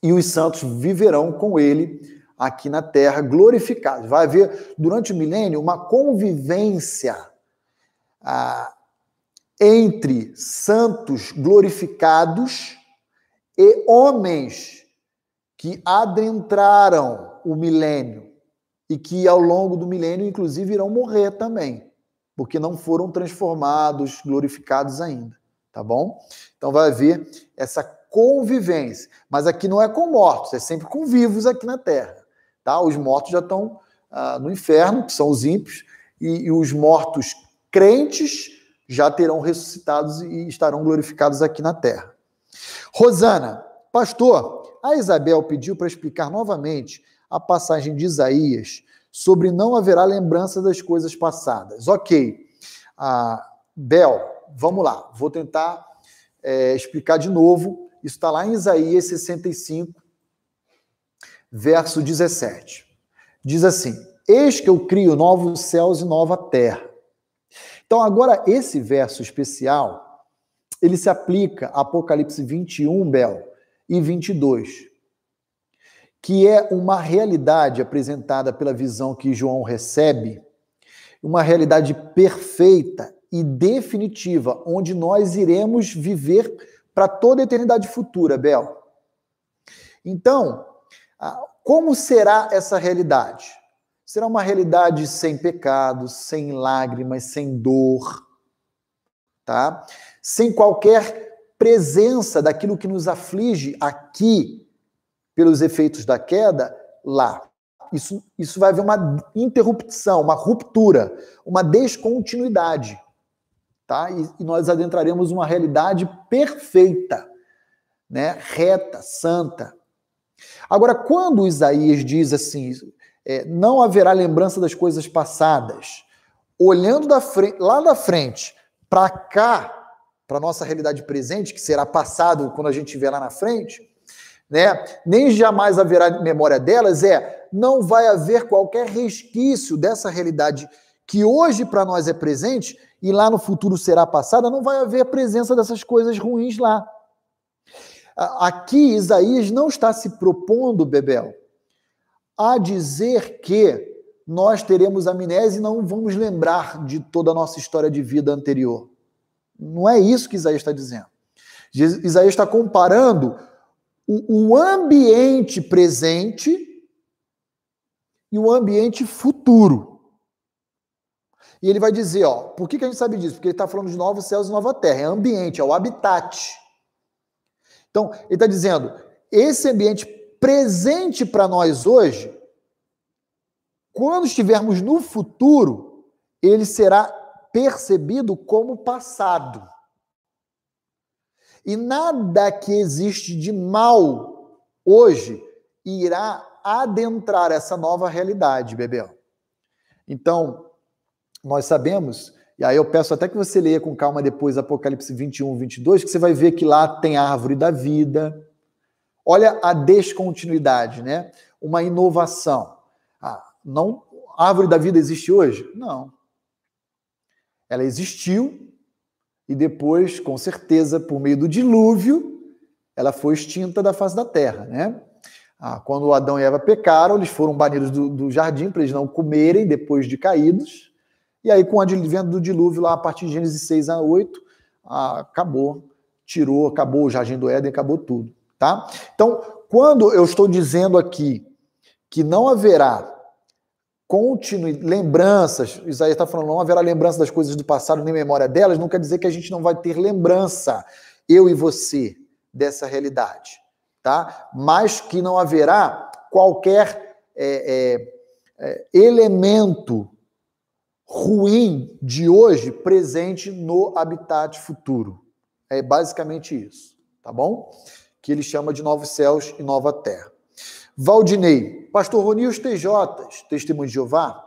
e os santos viverão com ele aqui na terra, glorificados. Vai haver, durante o milênio, uma convivência ah, entre santos glorificados e homens que adentraram o milênio e que ao longo do milênio, inclusive, irão morrer também porque não foram transformados, glorificados ainda, tá bom? Então vai haver essa convivência, mas aqui não é com mortos, é sempre com vivos aqui na terra, tá? Os mortos já estão ah, no inferno, que são os ímpios, e, e os mortos crentes já terão ressuscitados e estarão glorificados aqui na terra. Rosana, pastor, a Isabel pediu para explicar novamente a passagem de Isaías sobre não haverá lembrança das coisas passadas. Ok. Ah, Bel, vamos lá. Vou tentar é, explicar de novo. Isso está lá em Isaías 65, verso 17. Diz assim: Eis que eu crio novos céus e nova terra. Então, agora, esse verso especial, ele se aplica a Apocalipse 21, Bel, e 22, que é uma realidade apresentada pela visão que João recebe, uma realidade perfeita e definitiva, onde nós iremos viver para toda a eternidade futura, Bel. Então, como será essa realidade? Será uma realidade sem pecados, sem lágrimas, sem dor, tá? Sem qualquer presença daquilo que nos aflige aqui pelos efeitos da queda lá. Isso, isso vai haver uma interrupção, uma ruptura, uma descontinuidade. Tá? E, e nós adentraremos uma realidade perfeita, né? reta, santa. Agora, quando Isaías diz assim, é, não haverá lembrança das coisas passadas, olhando da frente, lá da frente para cá, para a nossa realidade presente, que será passado quando a gente estiver lá na frente, né? nem jamais haverá memória delas, é não vai haver qualquer resquício dessa realidade que hoje para nós é presente e lá no futuro será passada, não vai haver presença dessas coisas ruins lá. Aqui Isaías não está se propondo, Bebel, a dizer que nós teremos amnésia e não vamos lembrar de toda a nossa história de vida anterior. Não é isso que Isaías está dizendo. Isaías está comparando o, ambiente presente e o ambiente futuro. E ele vai dizer, ó, por que, que a gente sabe disso? Porque ele está falando de novos céus e nova terra. É ambiente, é o habitat. Então, ele está dizendo, esse ambiente presente para nós hoje, quando estivermos no futuro, ele será percebido como passado. E nada que existe de mal hoje irá adentrar essa nova realidade, Bebel. Então, nós sabemos, e aí eu peço até que você leia com calma depois Apocalipse 21, 22, que você vai ver que lá tem a árvore da vida. Olha a descontinuidade, né? Uma inovação. Ah, não, a árvore da vida existe hoje? Não. Ela existiu e depois, com certeza, por meio do dilúvio, ela foi extinta da face da terra, né? Ah, quando Adão e Eva pecaram, eles foram banidos do, do jardim para eles não comerem depois de caídos. E aí, com o advento do dilúvio, lá a partir de Gênesis 6 a 8, ah, acabou, tirou, acabou o jardim do Éden, acabou tudo. Tá? Então, quando eu estou dizendo aqui que não haverá continue, lembranças, Isaías está falando, não haverá lembrança das coisas do passado nem memória delas, não quer dizer que a gente não vai ter lembrança, eu e você, dessa realidade tá? mas que não haverá qualquer é, é, é, elemento ruim de hoje presente no habitat futuro. É basicamente isso, tá bom? Que ele chama de novos céus e nova terra. Valdinei, pastor Roni os TJs, testemunho de Jeová,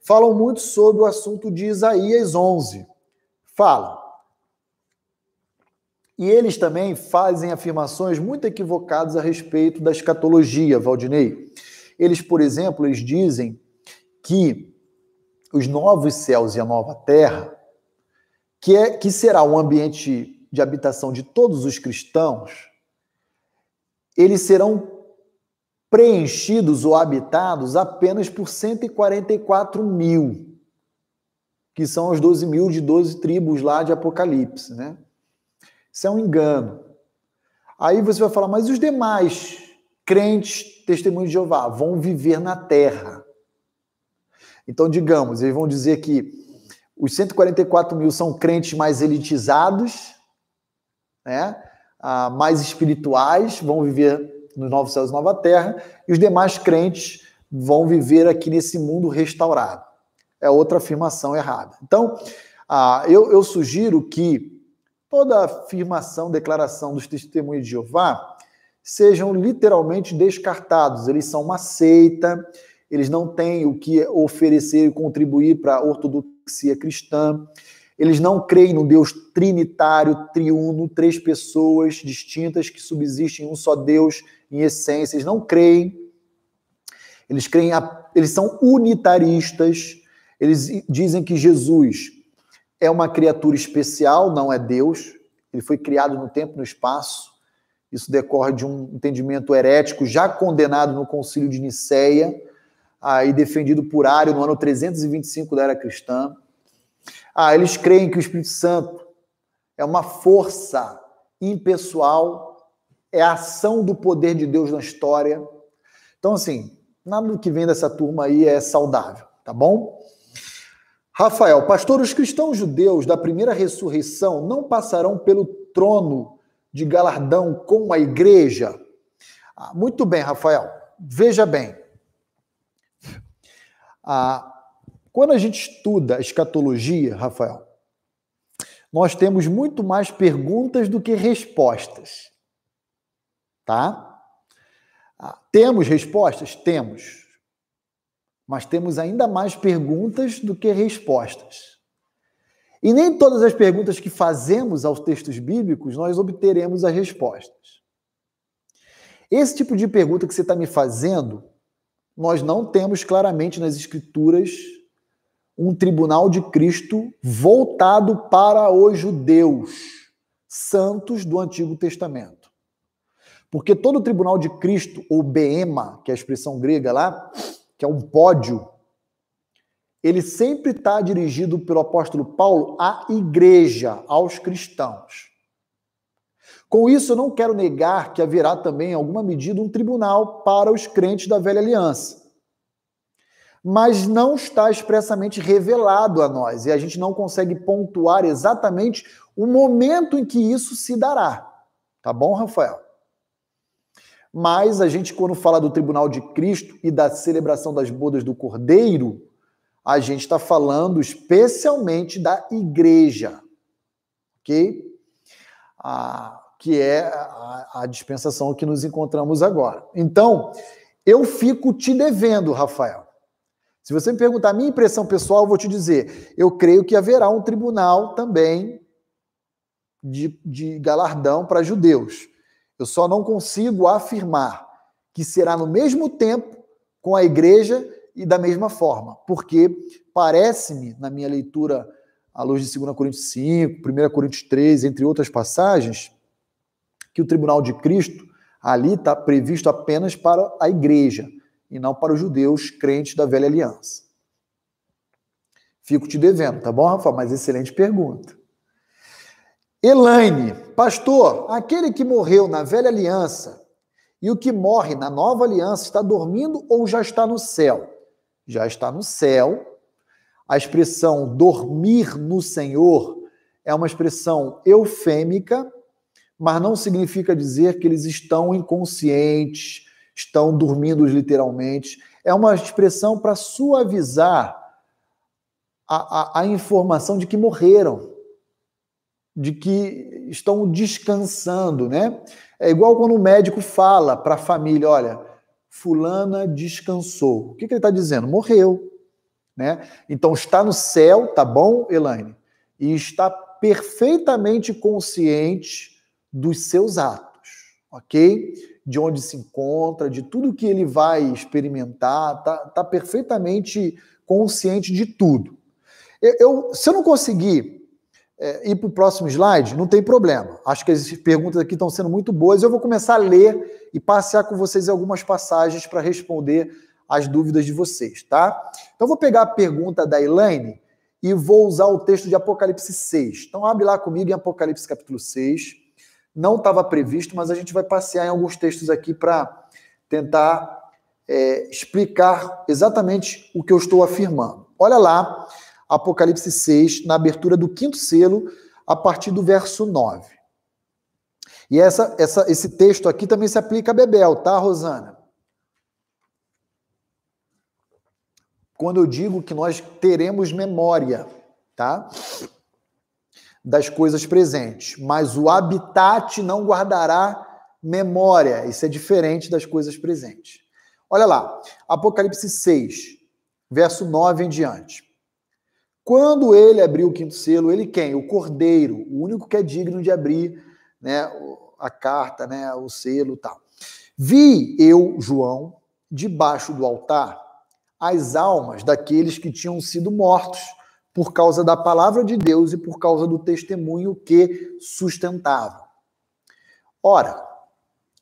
falam muito sobre o assunto de Isaías 11. Falam. E eles também fazem afirmações muito equivocadas a respeito da escatologia, Valdinei. Eles, por exemplo, eles dizem que os novos céus e a nova terra, que, é, que será um ambiente de habitação de todos os cristãos, eles serão preenchidos ou habitados apenas por 144 mil, que são os 12 mil de 12 tribos lá de Apocalipse, né? Isso é um engano. Aí você vai falar, mas os demais crentes, testemunhos de Jeová, vão viver na terra. Então, digamos, eles vão dizer que os 144 mil são crentes mais elitizados, né? Ah, mais espirituais, vão viver nos novos céus e nova terra, e os demais crentes vão viver aqui nesse mundo restaurado. É outra afirmação errada. Então, ah, eu, eu sugiro que toda afirmação, declaração dos testemunhos de Jeová sejam literalmente descartados. Eles são uma seita, eles não têm o que oferecer e contribuir para a ortodoxia cristã. Eles não creem no Deus trinitário, triuno, três pessoas distintas que subsistem em um só Deus em essência. Eles não creem. Eles creem, eles são unitaristas. Eles dizem que Jesus é uma criatura especial, não é Deus. Ele foi criado no tempo e no espaço. Isso decorre de um entendimento herético já condenado no Concílio de Nicéia aí defendido por Ário no ano 325 da era cristã. Ah, eles creem que o Espírito Santo é uma força impessoal, é a ação do poder de Deus na história. Então, assim, nada do que vem dessa turma aí é saudável, tá bom? Rafael, pastor, os cristãos judeus da primeira ressurreição não passarão pelo trono de galardão com a igreja? Ah, muito bem, Rafael. Veja bem, ah, quando a gente estuda a escatologia, Rafael, nós temos muito mais perguntas do que respostas. Tá? Ah, temos respostas? Temos. Mas temos ainda mais perguntas do que respostas. E nem todas as perguntas que fazemos aos textos bíblicos nós obteremos as respostas. Esse tipo de pergunta que você está me fazendo nós não temos claramente nas Escrituras um tribunal de Cristo voltado para os judeus santos do Antigo Testamento. Porque todo o tribunal de Cristo, ou Beema, que é a expressão grega lá, que é um pódio, ele sempre está dirigido pelo apóstolo Paulo à igreja, aos cristãos. Com isso, eu não quero negar que haverá também, em alguma medida, um tribunal para os crentes da velha aliança. Mas não está expressamente revelado a nós, e a gente não consegue pontuar exatamente o momento em que isso se dará. Tá bom, Rafael? Mas a gente, quando fala do tribunal de Cristo e da celebração das bodas do Cordeiro, a gente está falando especialmente da igreja. Ok? Que é a, a dispensação que nos encontramos agora. Então, eu fico te devendo, Rafael. Se você me perguntar a minha impressão pessoal, eu vou te dizer: eu creio que haverá um tribunal também de, de galardão para judeus. Eu só não consigo afirmar que será no mesmo tempo com a igreja e da mesma forma, porque parece-me, na minha leitura à luz de 2 Coríntios 5, 1 Coríntios 3, entre outras passagens, que o tribunal de Cristo ali está previsto apenas para a igreja e não para os judeus crentes da velha aliança. Fico te devendo, tá bom, Rafa? Mas excelente pergunta. Elaine, pastor, aquele que morreu na velha aliança e o que morre na nova aliança está dormindo ou já está no céu? Já está no céu. A expressão dormir no Senhor é uma expressão eufêmica mas não significa dizer que eles estão inconscientes, estão dormindo literalmente. É uma expressão para suavizar a, a, a, informação de que morreram, de que estão descansando, né? É igual quando o médico fala para a família: olha, Fulana descansou. O que, que ele está dizendo? Morreu. Né? Então está no céu, tá bom, Elaine? E está perfeitamente consciente dos seus atos, ok? De onde se encontra, de tudo que ele vai experimentar, tá, tá perfeitamente consciente de tudo. Eu, eu se eu não conseguir é, ir para o próximo slide, não tem problema. Acho que as perguntas aqui estão sendo muito boas. Eu vou começar a ler e passear com vocês algumas passagens para responder as dúvidas de vocês, tá? Então, vou pegar a pergunta da Elaine e vou usar o texto de Apocalipse 6. Então, abre lá comigo em Apocalipse capítulo 6 não estava previsto, mas a gente vai passear em alguns textos aqui para tentar é, explicar exatamente o que eu estou afirmando. Olha lá, Apocalipse 6, na abertura do quinto selo, a partir do verso 9. E essa, essa, esse texto aqui também se aplica a Bebel, tá, Rosana? Quando eu digo que nós teremos memória, tá? das coisas presentes, mas o habitat não guardará memória. Isso é diferente das coisas presentes. Olha lá, Apocalipse 6, verso 9 em diante. Quando ele abriu o quinto selo, ele quem? O cordeiro, o único que é digno de abrir né, a carta, né, o selo e tal. Vi eu, João, debaixo do altar, as almas daqueles que tinham sido mortos por causa da palavra de Deus e por causa do testemunho que sustentavam. Ora,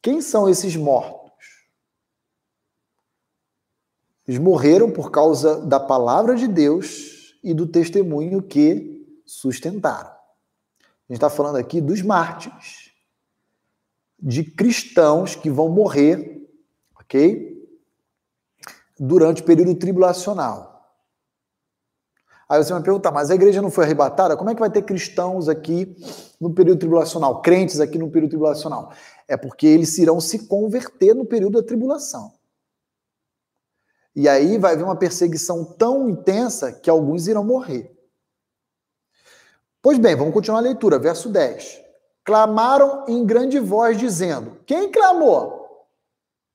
quem são esses mortos? Eles morreram por causa da palavra de Deus e do testemunho que sustentaram. A gente está falando aqui dos mártires, de cristãos que vão morrer, ok? Durante o período tribulacional. Aí você vai perguntar, mas a igreja não foi arrebatada? Como é que vai ter cristãos aqui no período tribulacional, crentes aqui no período tribulacional? É porque eles irão se converter no período da tribulação. E aí vai haver uma perseguição tão intensa que alguns irão morrer. Pois bem, vamos continuar a leitura, verso 10. Clamaram em grande voz, dizendo: Quem clamou?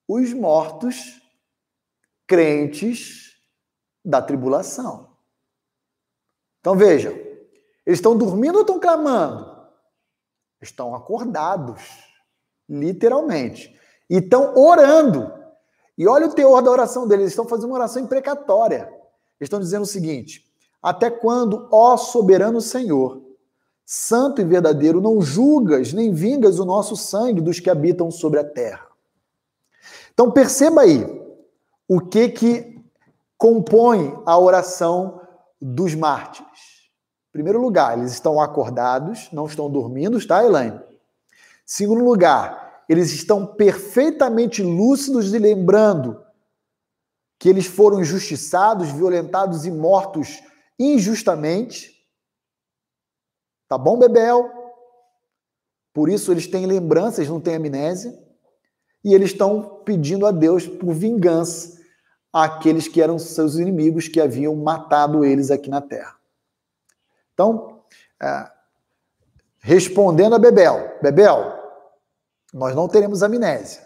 Os mortos, crentes da tribulação. Então vejam, eles estão dormindo ou estão clamando? Estão acordados, literalmente. E estão orando. E olha o teor da oração deles, eles estão fazendo uma oração imprecatória. Eles estão dizendo o seguinte: Até quando, ó soberano Senhor, santo e verdadeiro, não julgas nem vingas o nosso sangue dos que habitam sobre a terra? Então perceba aí o que que compõe a oração dos mártires. Em primeiro lugar, eles estão acordados, não estão dormindo, tá, Elaine? Segundo lugar, eles estão perfeitamente lúcidos e lembrando que eles foram injustiçados, violentados e mortos injustamente. Tá bom, Bebel? Por isso eles têm lembranças, não têm amnésia. E eles estão pedindo a Deus por vingança àqueles que eram seus inimigos, que haviam matado eles aqui na terra. Então, é, respondendo a Bebel, Bebel, nós não teremos amnésia.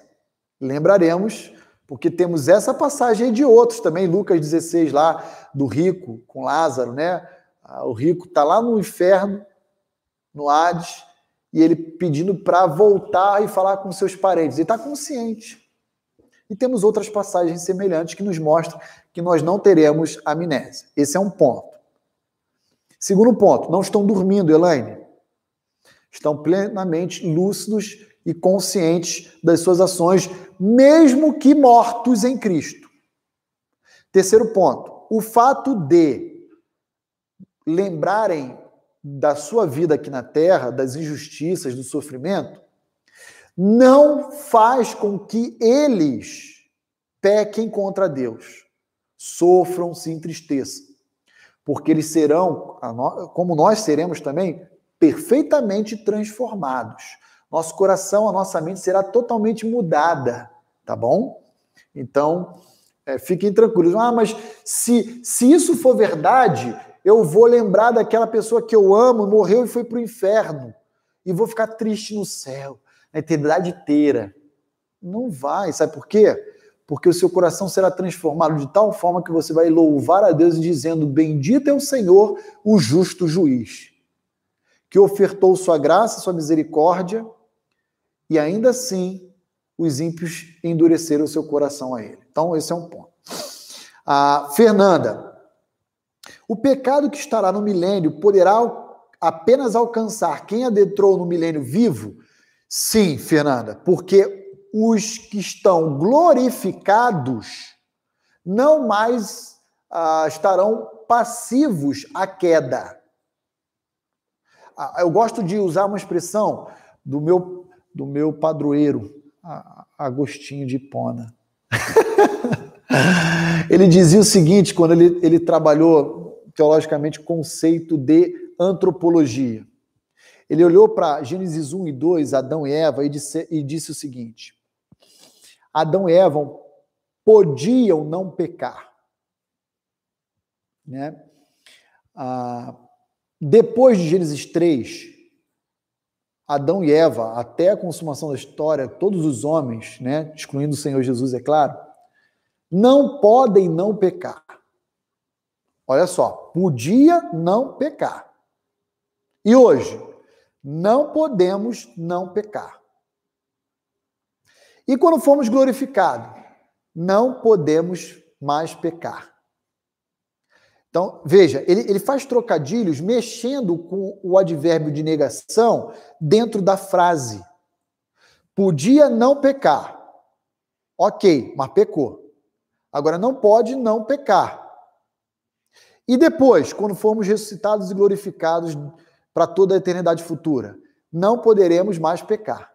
Lembraremos, porque temos essa passagem de outros também, Lucas 16, lá do rico com Lázaro, né? Ah, o rico está lá no inferno, no Hades, e ele pedindo para voltar e falar com seus parentes. Ele está consciente. E temos outras passagens semelhantes que nos mostram que nós não teremos amnésia. Esse é um ponto. Segundo ponto, não estão dormindo, Elaine. Estão plenamente lúcidos e conscientes das suas ações, mesmo que mortos em Cristo. Terceiro ponto, o fato de lembrarem da sua vida aqui na terra, das injustiças, do sofrimento, não faz com que eles pequem contra Deus, sofram, se entristeçam, porque eles serão, como nós seremos também, perfeitamente transformados nosso coração, a nossa mente será totalmente mudada, tá bom? Então, é, fiquem tranquilos. Ah, mas se, se isso for verdade, eu vou lembrar daquela pessoa que eu amo, morreu e foi para o inferno, e vou ficar triste no céu, na eternidade inteira. Não vai, sabe por quê? Porque o seu coração será transformado de tal forma que você vai louvar a Deus dizendo: Bendito é o Senhor, o justo juiz, que ofertou sua graça, sua misericórdia e ainda assim os ímpios endureceram o seu coração a ele. Então, esse é um ponto. Ah, Fernanda, o pecado que estará no milênio poderá apenas alcançar quem adentrou no milênio vivo? Sim, Fernanda, porque os que estão glorificados não mais ah, estarão passivos à queda. Ah, eu gosto de usar uma expressão do meu do meu padroeiro, Agostinho de Hipona. ele dizia o seguinte, quando ele, ele trabalhou teologicamente conceito de antropologia. Ele olhou para Gênesis 1 e 2, Adão e Eva, e disse, e disse o seguinte: Adão e Eva podiam não pecar. Né? Ah, depois de Gênesis 3, Adão e Eva, até a consumação da história, todos os homens, né, excluindo o Senhor Jesus, é claro, não podem não pecar. Olha só, podia não pecar. E hoje, não podemos não pecar. E quando formos glorificados, não podemos mais pecar. Então, veja, ele, ele faz trocadilhos mexendo com o advérbio de negação dentro da frase. Podia não pecar. Ok, mas pecou. Agora, não pode não pecar. E depois, quando formos ressuscitados e glorificados para toda a eternidade futura, não poderemos mais pecar.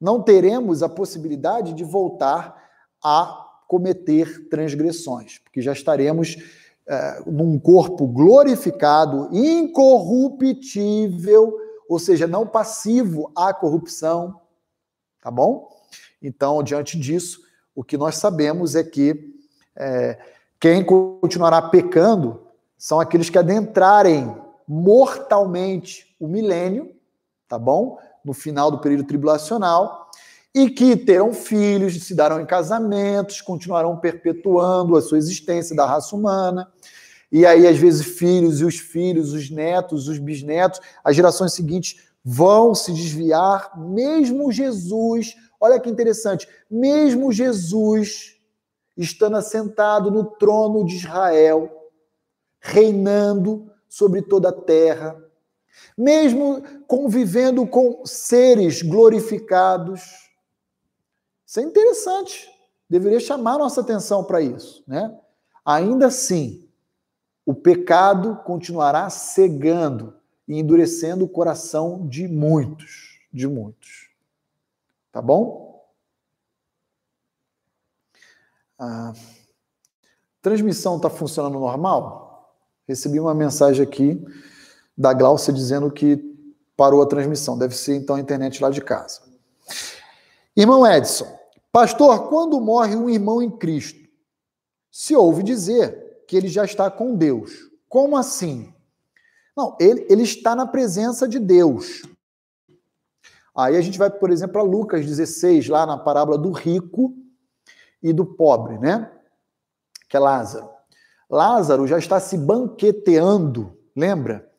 Não teremos a possibilidade de voltar a cometer transgressões, porque já estaremos é, num corpo glorificado, incorruptível, ou seja, não passivo à corrupção, tá bom? Então, diante disso, o que nós sabemos é que é, quem continuará pecando são aqueles que adentrarem mortalmente o milênio, tá bom? No final do período tribulacional, e que terão filhos, se darão em casamentos, continuarão perpetuando a sua existência da raça humana. E aí, às vezes, filhos e os filhos, os netos, os bisnetos, as gerações seguintes vão se desviar, mesmo Jesus, olha que interessante, mesmo Jesus estando assentado no trono de Israel, reinando sobre toda a terra, mesmo convivendo com seres glorificados, isso é interessante. Deveria chamar nossa atenção para isso, né? Ainda assim, o pecado continuará cegando e endurecendo o coração de muitos, de muitos. Tá bom? A transmissão está funcionando normal? Recebi uma mensagem aqui da Glaucia dizendo que parou a transmissão. Deve ser então a internet lá de casa. Irmão Edson, Pastor, quando morre um irmão em Cristo, se ouve dizer que ele já está com Deus. Como assim? Não, ele, ele está na presença de Deus. Aí a gente vai, por exemplo, para Lucas 16, lá na parábola do rico e do pobre, né? Que é Lázaro. Lázaro já está se banqueteando, lembra?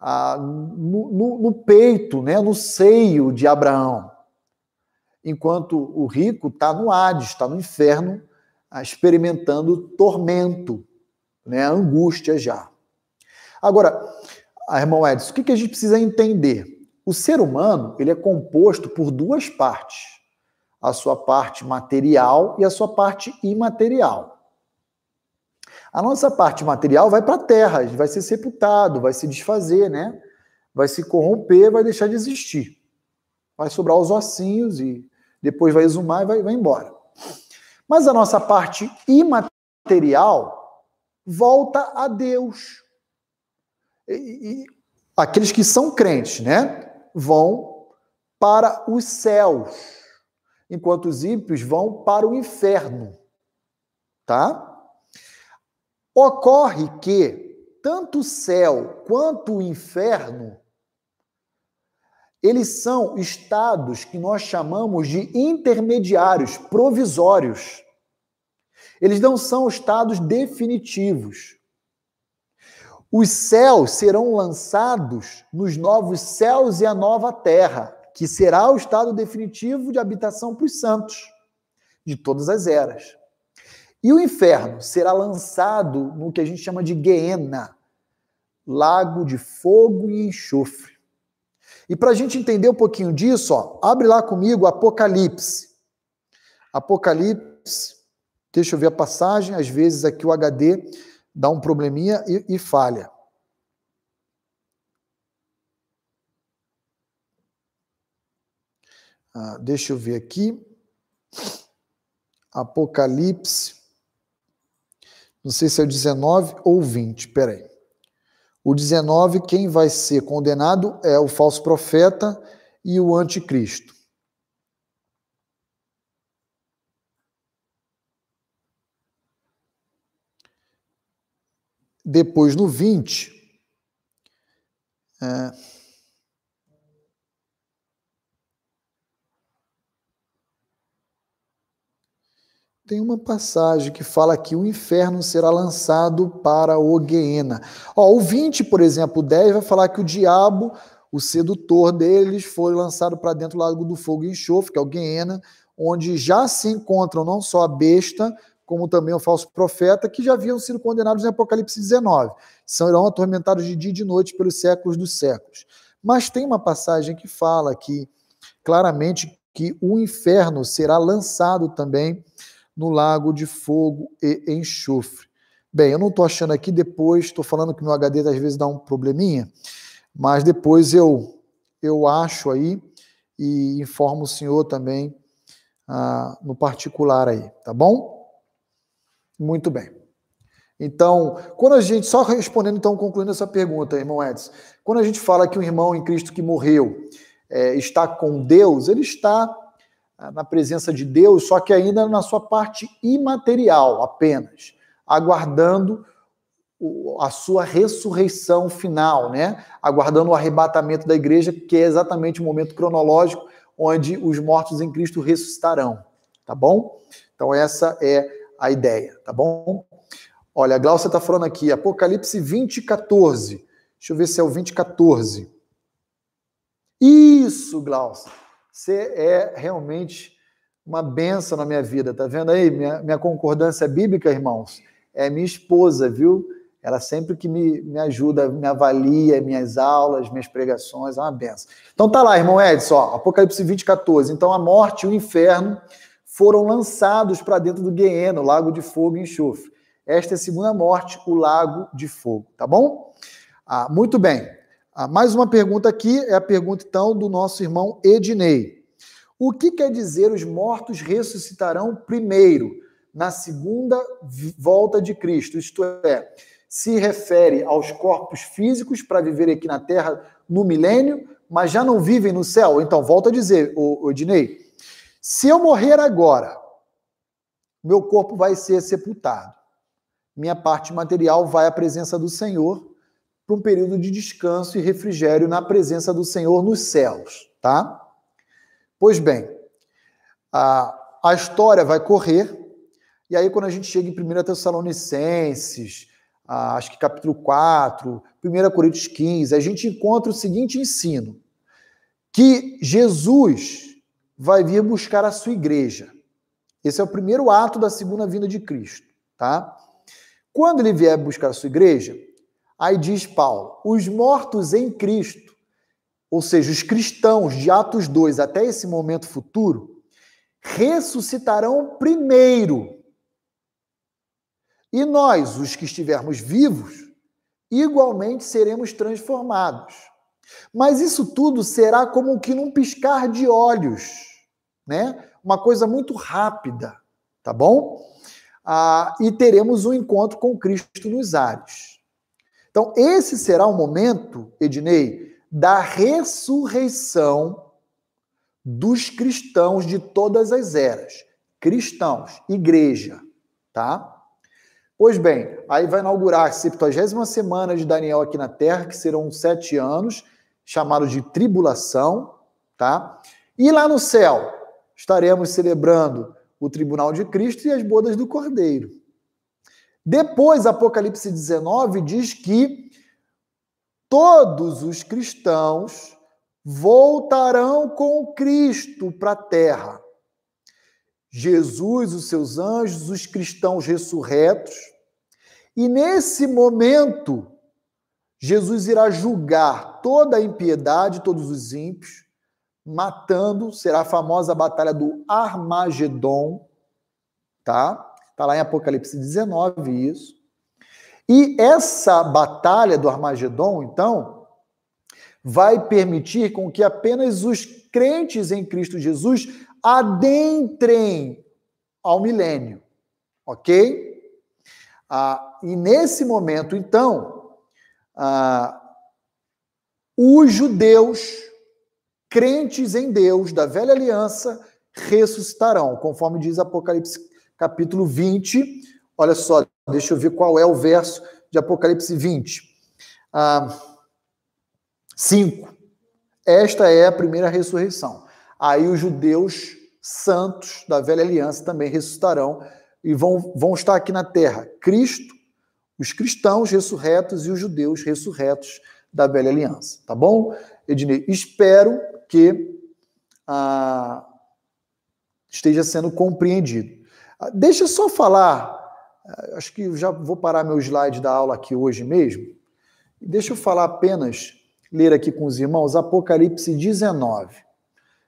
Ah, no, no, no peito, né? no seio de Abraão enquanto o rico está no Hades, está no inferno, ah, experimentando tormento, né, angústia já. Agora, ah, irmão Edson, o que a gente precisa entender? O ser humano ele é composto por duas partes: a sua parte material e a sua parte imaterial. A nossa parte material vai para a terra, vai ser sepultado, vai se desfazer, né? Vai se corromper, vai deixar de existir. Vai sobrar os ossinhos e depois vai exumar e vai, vai embora. Mas a nossa parte imaterial volta a Deus. E, e aqueles que são crentes, né, vão para os céus, enquanto os ímpios vão para o inferno. Tá? Ocorre que tanto o céu quanto o inferno eles são estados que nós chamamos de intermediários, provisórios. Eles não são estados definitivos. Os céus serão lançados nos novos céus e a nova terra, que será o estado definitivo de habitação para os santos de todas as eras. E o inferno será lançado no que a gente chama de Guiena, lago de fogo e enxofre. E para a gente entender um pouquinho disso, ó, abre lá comigo Apocalipse. Apocalipse, deixa eu ver a passagem, às vezes aqui o HD dá um probleminha e, e falha. Ah, deixa eu ver aqui. Apocalipse. Não sei se é 19 ou 20, peraí. O 19, quem vai ser condenado é o falso profeta e o anticristo. Depois, no 20, é, tem uma passagem que fala que o inferno será lançado para o Guiena. Ó, o 20, por exemplo, o 10 vai falar que o diabo, o sedutor deles, foi lançado para dentro do lago do fogo e enxofre, que é o Guiena, onde já se encontram não só a besta, como também o falso profeta, que já haviam sido condenados em Apocalipse 19. Serão atormentados de dia e de noite pelos séculos dos séculos. Mas tem uma passagem que fala que claramente que o inferno será lançado também no lago de fogo e enxofre. Bem, eu não estou achando aqui, depois estou falando que meu HD às vezes dá um probleminha, mas depois eu, eu acho aí e informo o senhor também ah, no particular aí, tá bom? Muito bem. Então, quando a gente, só respondendo, então, concluindo essa pergunta, irmão Edson, quando a gente fala que um irmão em Cristo que morreu é, está com Deus, ele está na presença de Deus, só que ainda na sua parte imaterial apenas, aguardando a sua ressurreição final, né? Aguardando o arrebatamento da igreja, que é exatamente o momento cronológico onde os mortos em Cristo ressuscitarão, tá bom? Então essa é a ideia, tá bom? Olha, a Glaucia está falando aqui, Apocalipse 20, 14. Deixa eu ver se é o 20, 14. Isso, Glaucia. Você é realmente uma benção na minha vida, tá vendo aí? Minha, minha concordância bíblica, irmãos, é minha esposa, viu? Ela sempre que me, me ajuda, me avalia minhas aulas, minhas pregações, é uma benção. Então tá lá, irmão Edson, ó, Apocalipse 20, 14. Então a morte e o inferno foram lançados para dentro do Guieno, lago de fogo e enxofre. Esta é a segunda morte, o lago de fogo, tá bom? Ah, muito bem. Ah, mais uma pergunta aqui, é a pergunta então do nosso irmão Ednei. O que quer dizer os mortos ressuscitarão primeiro, na segunda volta de Cristo? Isto é, se refere aos corpos físicos para viver aqui na Terra no milênio, mas já não vivem no céu? Então, volta a dizer, o Ednei, se eu morrer agora, meu corpo vai ser sepultado. Minha parte material vai à presença do Senhor para um período de descanso e refrigério na presença do Senhor nos céus, tá? Pois bem, a, a história vai correr, e aí quando a gente chega em 1 Tessalonicenses, a, acho que capítulo 4, 1 Coríntios 15, a gente encontra o seguinte ensino, que Jesus vai vir buscar a sua igreja. Esse é o primeiro ato da segunda vinda de Cristo, tá? Quando ele vier buscar a sua igreja, Aí diz Paulo: os mortos em Cristo, ou seja, os cristãos de Atos 2 até esse momento futuro, ressuscitarão primeiro. E nós, os que estivermos vivos, igualmente seremos transformados. Mas isso tudo será como que num piscar de olhos, né? Uma coisa muito rápida, tá bom? Ah, e teremos um encontro com Cristo nos ares. Então, esse será o momento, Ednei, da ressurreição dos cristãos de todas as eras. Cristãos, igreja, tá? Pois bem, aí vai inaugurar a 70 semana de Daniel aqui na Terra, que serão sete anos, chamados de tribulação, tá? E lá no céu, estaremos celebrando o tribunal de Cristo e as bodas do Cordeiro. Depois, Apocalipse 19 diz que todos os cristãos voltarão com Cristo para a terra. Jesus, os seus anjos, os cristãos ressurretos. E nesse momento, Jesus irá julgar toda a impiedade, todos os ímpios, matando, será a famosa batalha do Armagedon, tá? Está lá em Apocalipse 19 isso. E essa batalha do Armagedon, então, vai permitir com que apenas os crentes em Cristo Jesus adentrem ao milênio, ok? Ah, e nesse momento, então, ah, os judeus crentes em Deus da velha aliança ressuscitarão, conforme diz Apocalipse capítulo 20. Olha só, deixa eu ver qual é o verso de Apocalipse 20. Ah, 5. Esta é a primeira ressurreição. Aí os judeus santos da velha aliança também ressuscitarão e vão, vão estar aqui na terra. Cristo, os cristãos ressurretos e os judeus ressurretos da velha aliança. Tá bom, Ednei? Espero que ah, esteja sendo compreendido. Ah, deixa eu só falar, ah, acho que já vou parar meu slide da aula aqui hoje mesmo. Deixa eu falar apenas, ler aqui com os irmãos, Apocalipse 19.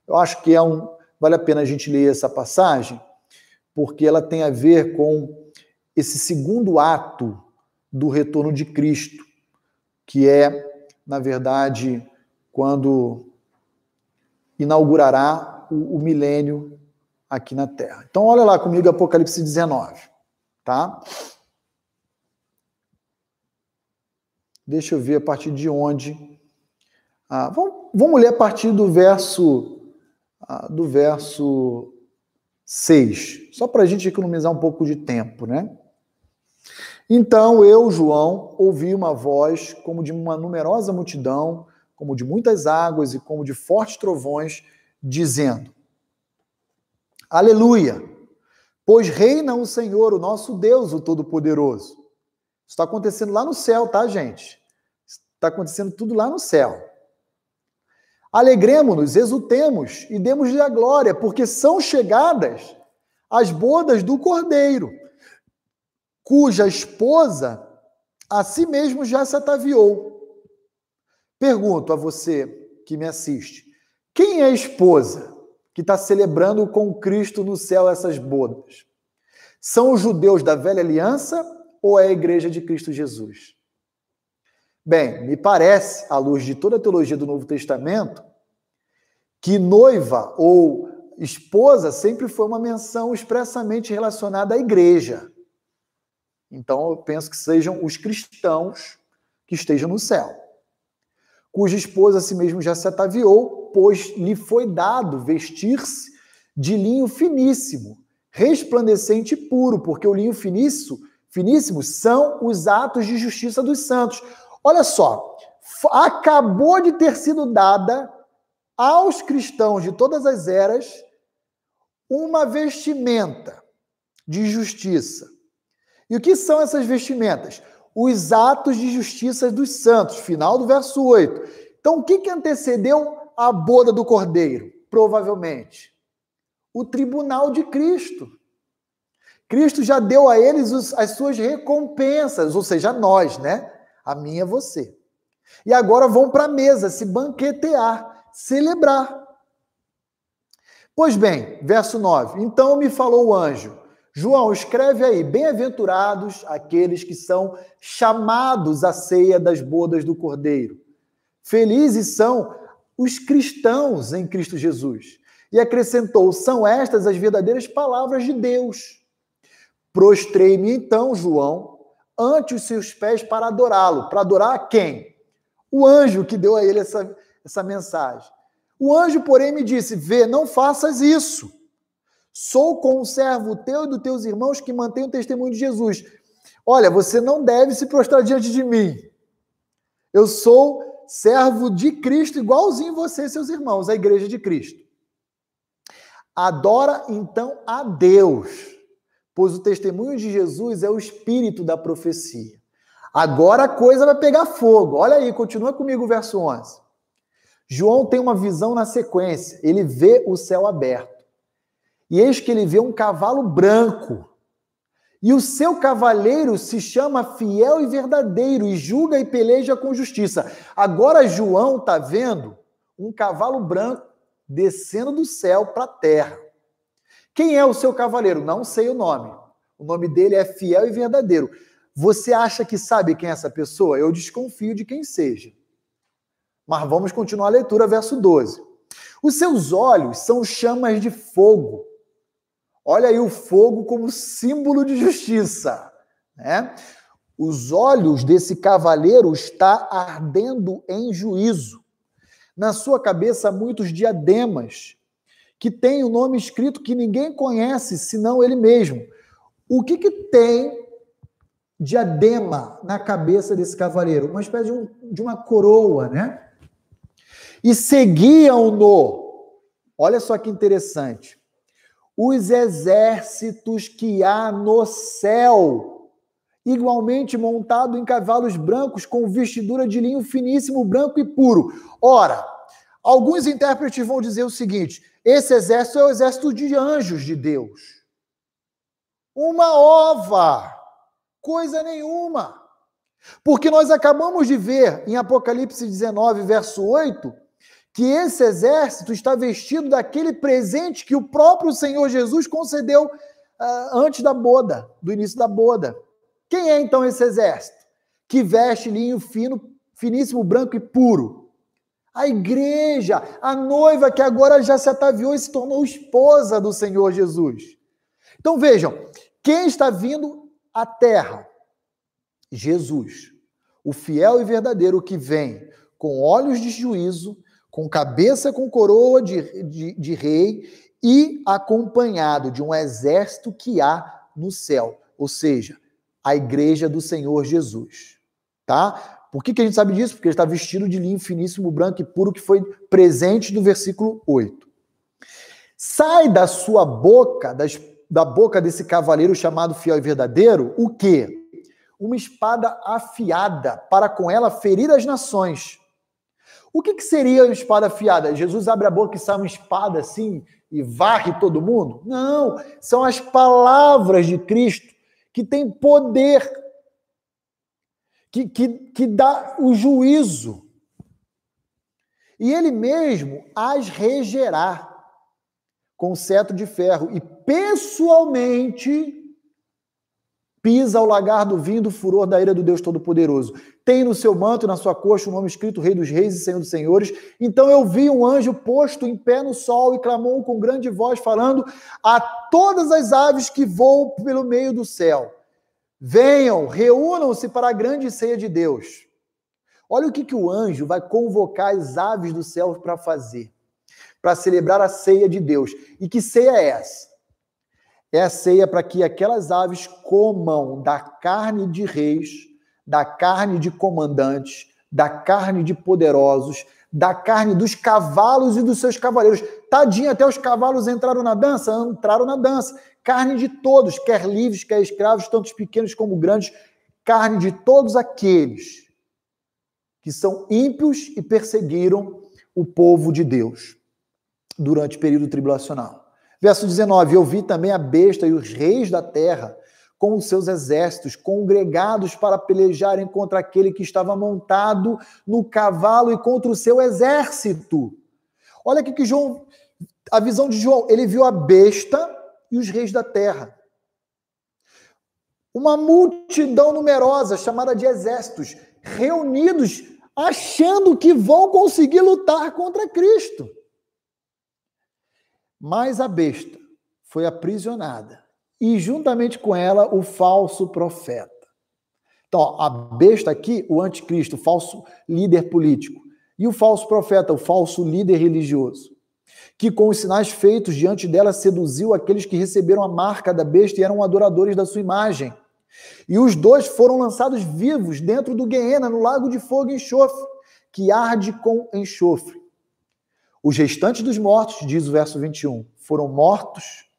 Eu acho que é um, vale a pena a gente ler essa passagem, porque ela tem a ver com esse segundo ato do retorno de Cristo, que é, na verdade, quando inaugurará o, o milênio aqui na Terra. Então, olha lá comigo Apocalipse 19, tá? Deixa eu ver a partir de onde. Ah, vamos, vamos ler a partir do verso ah, do verso 6, só para a gente economizar um pouco de tempo, né? Então eu, João, ouvi uma voz como de uma numerosa multidão, como de muitas águas e como de fortes trovões, dizendo: Aleluia! Pois reina o Senhor, o nosso Deus, o Todo-Poderoso. Isso está acontecendo lá no céu, tá, gente? Está acontecendo tudo lá no céu. Alegremos-nos, exultemos e demos-lhe a glória, porque são chegadas as bodas do Cordeiro, cuja esposa a si mesmo já se ataviou. Pergunto a você que me assiste: quem é a esposa que está celebrando com Cristo no céu essas bodas? São os judeus da velha aliança ou é a igreja de Cristo Jesus? Bem, me parece, à luz de toda a teologia do Novo Testamento, que noiva ou esposa sempre foi uma menção expressamente relacionada à igreja. Então, eu penso que sejam os cristãos que estejam no céu, cuja esposa a si mesmo já se ataviou, pois lhe foi dado vestir-se de linho finíssimo, resplandecente e puro, porque o linho finíssimo, finíssimo são os atos de justiça dos santos. Olha só, acabou de ter sido dada aos cristãos de todas as eras uma vestimenta de justiça. E o que são essas vestimentas? Os atos de justiça dos santos, final do verso 8. Então, o que, que antecedeu a boda do cordeiro? Provavelmente o tribunal de Cristo. Cristo já deu a eles os, as suas recompensas, ou seja, nós, né? A minha, você. E agora vão para a mesa se banquetear, celebrar. Pois bem, verso 9. Então me falou o anjo: João, escreve aí: Bem-aventurados aqueles que são chamados à ceia das bodas do Cordeiro. Felizes são os cristãos em Cristo Jesus. E acrescentou: São estas as verdadeiras palavras de Deus. Prostrei-me então, João, ante os seus pés para adorá-lo. Para adorar quem? O anjo que deu a ele essa, essa mensagem. O anjo, porém, me disse: Vê, não faças isso. Sou conservo teu e dos teus irmãos que mantêm o testemunho de Jesus. Olha, você não deve se prostrar diante de mim. Eu sou servo de Cristo, igualzinho você e seus irmãos, a igreja de Cristo. Adora então a Deus, pois o testemunho de Jesus é o espírito da profecia. Agora a coisa vai pegar fogo. Olha aí, continua comigo o verso 11. João tem uma visão na sequência. Ele vê o céu aberto. E eis que ele vê um cavalo branco. E o seu cavaleiro se chama fiel e verdadeiro e julga e peleja com justiça. Agora João está vendo um cavalo branco descendo do céu para a terra. Quem é o seu cavaleiro? Não sei o nome. O nome dele é fiel e verdadeiro. Você acha que sabe quem é essa pessoa? Eu desconfio de quem seja. Mas vamos continuar a leitura, verso 12. Os seus olhos são chamas de fogo. Olha aí o fogo como símbolo de justiça. Né? Os olhos desse cavaleiro está ardendo em juízo. Na sua cabeça, muitos diademas, que tem o nome escrito que ninguém conhece, senão ele mesmo. O que, que tem diadema na cabeça desse cavaleiro, uma espécie de, um, de uma coroa, né? E seguiam-no. Olha só que interessante. Os exércitos que há no céu, igualmente montado em cavalos brancos com vestidura de linho finíssimo, branco e puro. Ora, alguns intérpretes vão dizer o seguinte: esse exército é o exército de anjos de Deus. Uma ova, coisa nenhuma. Porque nós acabamos de ver em Apocalipse 19, verso 8, que esse exército está vestido daquele presente que o próprio Senhor Jesus concedeu uh, antes da boda, do início da boda. Quem é então esse exército? Que veste linho fino, finíssimo, branco e puro. A igreja, a noiva que agora já se ataviou e se tornou esposa do Senhor Jesus. Então vejam, quem está vindo à terra? Jesus, o fiel e verdadeiro que vem com olhos de juízo com cabeça com coroa de, de, de rei e acompanhado de um exército que há no céu, ou seja, a igreja do Senhor Jesus. Tá? Por que, que a gente sabe disso? Porque ele está vestido de linho finíssimo, branco e puro, que foi presente do versículo 8. Sai da sua boca, das, da boca desse cavaleiro chamado fiel e verdadeiro, o quê? Uma espada afiada, para com ela ferir as nações o que, que seria uma espada afiada? Jesus abre a boca e sai uma espada assim e varre todo mundo? Não, são as palavras de Cristo que têm poder, que, que, que dá o juízo. E ele mesmo as regerá com cetro de ferro e pessoalmente pisa o lagar do vinho do furor da ira do Deus Todo-Poderoso. Tem no seu manto e na sua coxa o nome escrito Rei dos Reis e Senhor dos Senhores. Então eu vi um anjo posto em pé no sol e clamou com grande voz, falando a todas as aves que voam pelo meio do céu: Venham, reúnam-se para a grande ceia de Deus. Olha o que, que o anjo vai convocar as aves do céu para fazer, para celebrar a ceia de Deus. E que ceia é essa? É a ceia para que aquelas aves comam da carne de reis, da carne de comandantes, da carne de poderosos, da carne dos cavalos e dos seus cavaleiros. Tadinho, até os cavalos entraram na dança? Entraram na dança. Carne de todos, quer livres, quer escravos, tantos pequenos como grandes, carne de todos aqueles que são ímpios e perseguiram o povo de Deus durante o período tribulacional. Verso 19: Eu vi também a besta e os reis da terra com os seus exércitos, congregados para pelejarem contra aquele que estava montado no cavalo e contra o seu exército. Olha aqui que João, a visão de João, ele viu a besta e os reis da terra. Uma multidão numerosa, chamada de exércitos, reunidos, achando que vão conseguir lutar contra Cristo. Mas a besta foi aprisionada e juntamente com ela o falso profeta. Então, a besta aqui, o anticristo, o falso líder político, e o falso profeta, o falso líder religioso, que com os sinais feitos diante dela seduziu aqueles que receberam a marca da besta e eram adoradores da sua imagem. E os dois foram lançados vivos dentro do Guiena, no lago de fogo e enxofre, que arde com enxofre. Os restantes dos mortos, diz o verso 21, foram mortos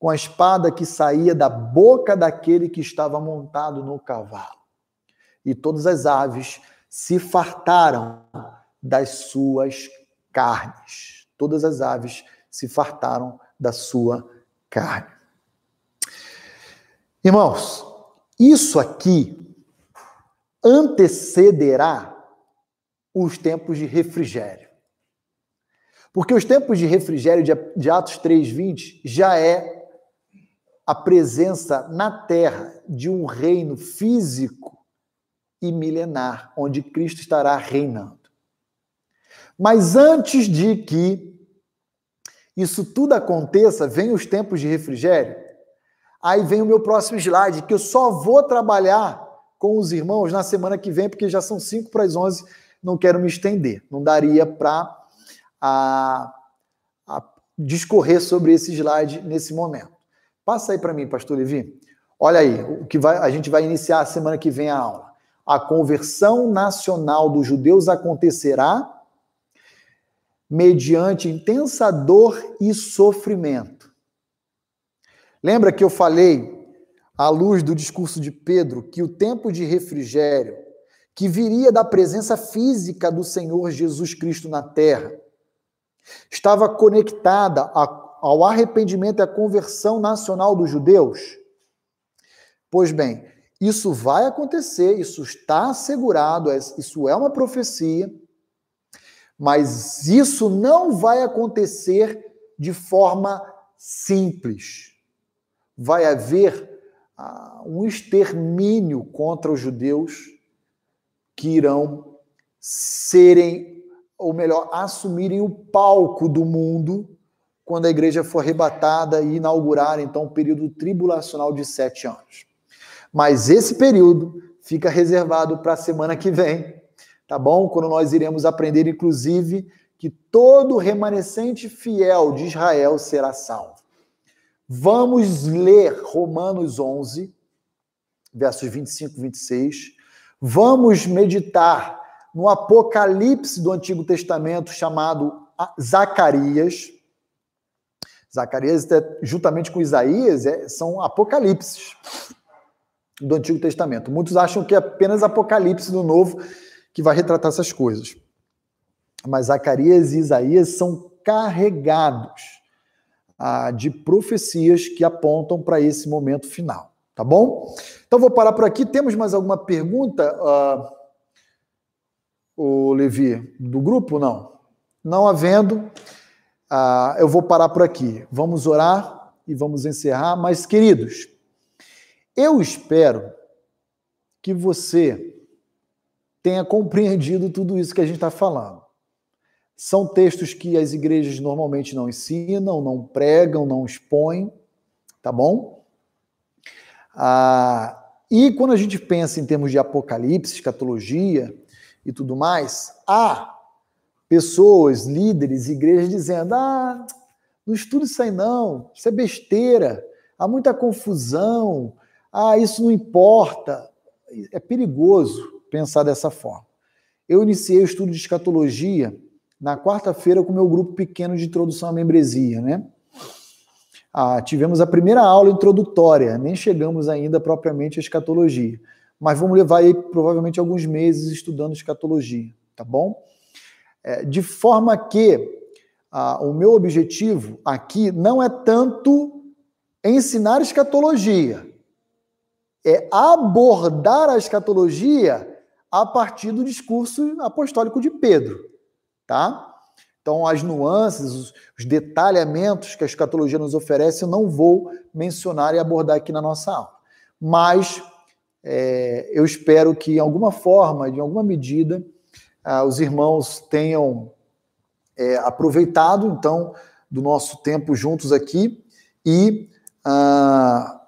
com a espada que saía da boca daquele que estava montado no cavalo. E todas as aves se fartaram das suas carnes. Todas as aves se fartaram da sua carne. Irmãos, isso aqui antecederá os tempos de refrigério. Porque os tempos de refrigério de Atos 3:20 já é a presença na terra de um reino físico e milenar, onde Cristo estará reinando. Mas antes de que isso tudo aconteça, vem os tempos de refrigério. Aí vem o meu próximo slide, que eu só vou trabalhar com os irmãos na semana que vem, porque já são 5 para as 11, não quero me estender. Não daria para discorrer sobre esse slide nesse momento. Passa aí para mim, pastor Levi. Olha aí, o que vai, a gente vai iniciar a semana que vem a aula. A conversão nacional dos judeus acontecerá mediante intensa dor e sofrimento. Lembra que eu falei, à luz do discurso de Pedro, que o tempo de refrigério, que viria da presença física do Senhor Jesus Cristo na terra, estava conectada ao arrependimento e à conversão nacional dos judeus? Pois bem, isso vai acontecer, isso está assegurado, isso é uma profecia, mas isso não vai acontecer de forma simples. Vai haver ah, um extermínio contra os judeus que irão serem, ou melhor, assumirem o palco do mundo quando a igreja for arrebatada e inaugurar então o período tribulacional de sete anos. Mas esse período fica reservado para a semana que vem, tá bom? Quando nós iremos aprender, inclusive, que todo remanescente fiel de Israel será salvo. Vamos ler Romanos 11, versos 25 e 26 Vamos meditar no Apocalipse do Antigo Testamento chamado Zacarias. Zacarias, é, juntamente com Isaías, é, são apocalipses do Antigo Testamento. Muitos acham que é apenas Apocalipse do Novo que vai retratar essas coisas. Mas Zacarias e Isaías são carregados ah, de profecias que apontam para esse momento final. Tá bom? Então vou parar por aqui. Temos mais alguma pergunta, uh, o Levi, do grupo? Não. Não havendo, uh, eu vou parar por aqui. Vamos orar e vamos encerrar. Mas, queridos, eu espero que você tenha compreendido tudo isso que a gente está falando. São textos que as igrejas normalmente não ensinam, não pregam, não expõem, tá bom? Ah, e quando a gente pensa em termos de apocalipse, escatologia e tudo mais, há pessoas, líderes, igrejas dizendo: ah, não estuda isso aí não, isso é besteira, há muita confusão, ah, isso não importa. É perigoso pensar dessa forma. Eu iniciei o estudo de escatologia na quarta-feira com meu grupo pequeno de introdução à membresia, né? Ah, tivemos a primeira aula introdutória, nem chegamos ainda propriamente à escatologia, mas vamos levar aí provavelmente alguns meses estudando escatologia, tá bom? É, de forma que ah, o meu objetivo aqui não é tanto ensinar escatologia, é abordar a escatologia a partir do discurso apostólico de Pedro, tá? Então, as nuances, os, os detalhamentos que a escatologia nos oferece, eu não vou mencionar e abordar aqui na nossa aula. Mas é, eu espero que, em alguma forma, de alguma medida, ah, os irmãos tenham é, aproveitado, então, do nosso tempo juntos aqui e ah,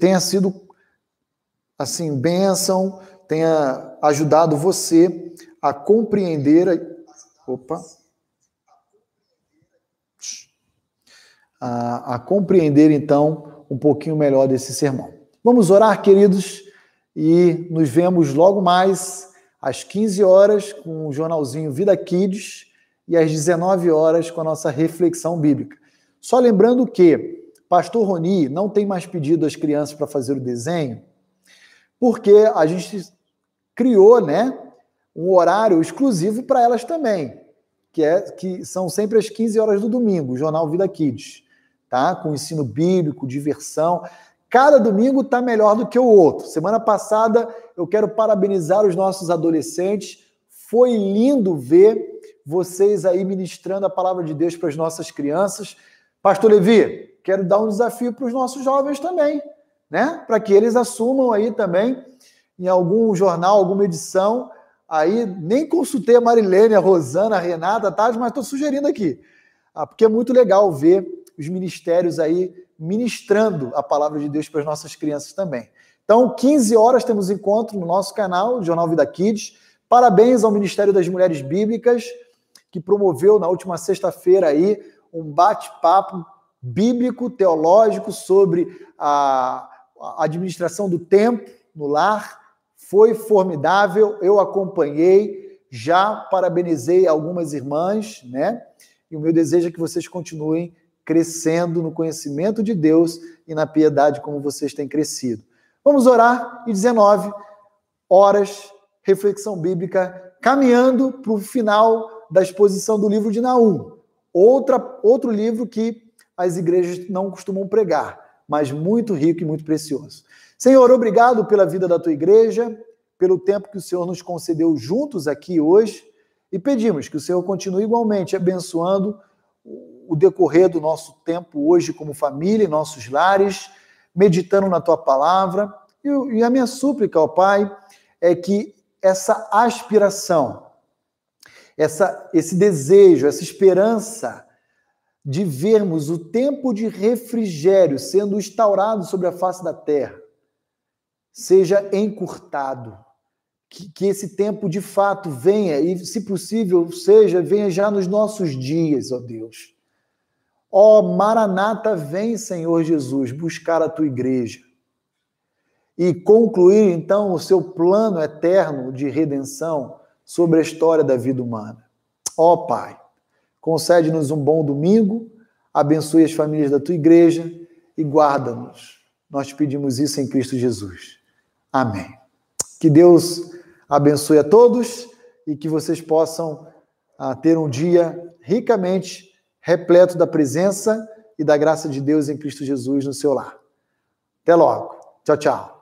tenha sido, assim, bênção, tenha ajudado você a compreender. Opa! a, a compreender então um pouquinho melhor desse sermão. Vamos orar, queridos, e nos vemos logo mais às 15 horas com o jornalzinho Vida Kids e às 19 horas com a nossa reflexão bíblica. Só lembrando que Pastor Roni não tem mais pedido às crianças para fazer o desenho, porque a gente criou, né, um horário exclusivo para elas também, que é que são sempre às 15 horas do domingo, o jornal Vida Kids tá? Com ensino bíblico, diversão. Cada domingo está melhor do que o outro. Semana passada eu quero parabenizar os nossos adolescentes. Foi lindo ver vocês aí ministrando a palavra de Deus para as nossas crianças. Pastor Levi, quero dar um desafio para os nossos jovens também, né? Para que eles assumam aí também em algum jornal, alguma edição. Aí nem consultei a Marilene, a Rosana, a Renata, tá? Mas estou sugerindo aqui. Ah, porque é muito legal ver os ministérios aí ministrando a palavra de Deus para as nossas crianças também. Então, 15 horas temos encontro no nosso canal, Jornal Vida Kids. Parabéns ao Ministério das Mulheres Bíblicas, que promoveu na última sexta-feira aí um bate-papo bíblico, teológico sobre a, administração do tempo no lar. Foi formidável, eu acompanhei, já parabenizei algumas irmãs, né? E o meu desejo é que vocês continuem crescendo no conhecimento de Deus e na piedade como vocês têm crescido. Vamos orar e 19 horas, reflexão bíblica, caminhando para o final da exposição do livro de Naum. Outra, outro livro que as igrejas não costumam pregar, mas muito rico e muito precioso. Senhor, obrigado pela vida da tua igreja, pelo tempo que o Senhor nos concedeu juntos aqui hoje e pedimos que o Senhor continue igualmente abençoando o decorrer do nosso tempo hoje como família, em nossos lares, meditando na tua palavra. E, a minha súplica ao Pai é que essa aspiração, essa, esse desejo, essa esperança de vermos o tempo de refrigério sendo instaurado sobre a face da terra seja encurtado que, que esse tempo de fato venha e, se possível, seja, venha já nos nossos dias, ó Deus. Ó Maranata, vem, Senhor Jesus, buscar a tua igreja e concluir então o seu plano eterno de redenção sobre a história da vida humana. Ó Pai, concede-nos um bom domingo, abençoe as famílias da tua igreja e guarda-nos. Nós te pedimos isso em Cristo Jesus. Amém. Que Deus abençoe a todos e que vocês possam ah, ter um dia ricamente repleto da presença e da graça de Deus em Cristo Jesus no seu lar. Até logo. Tchau, tchau.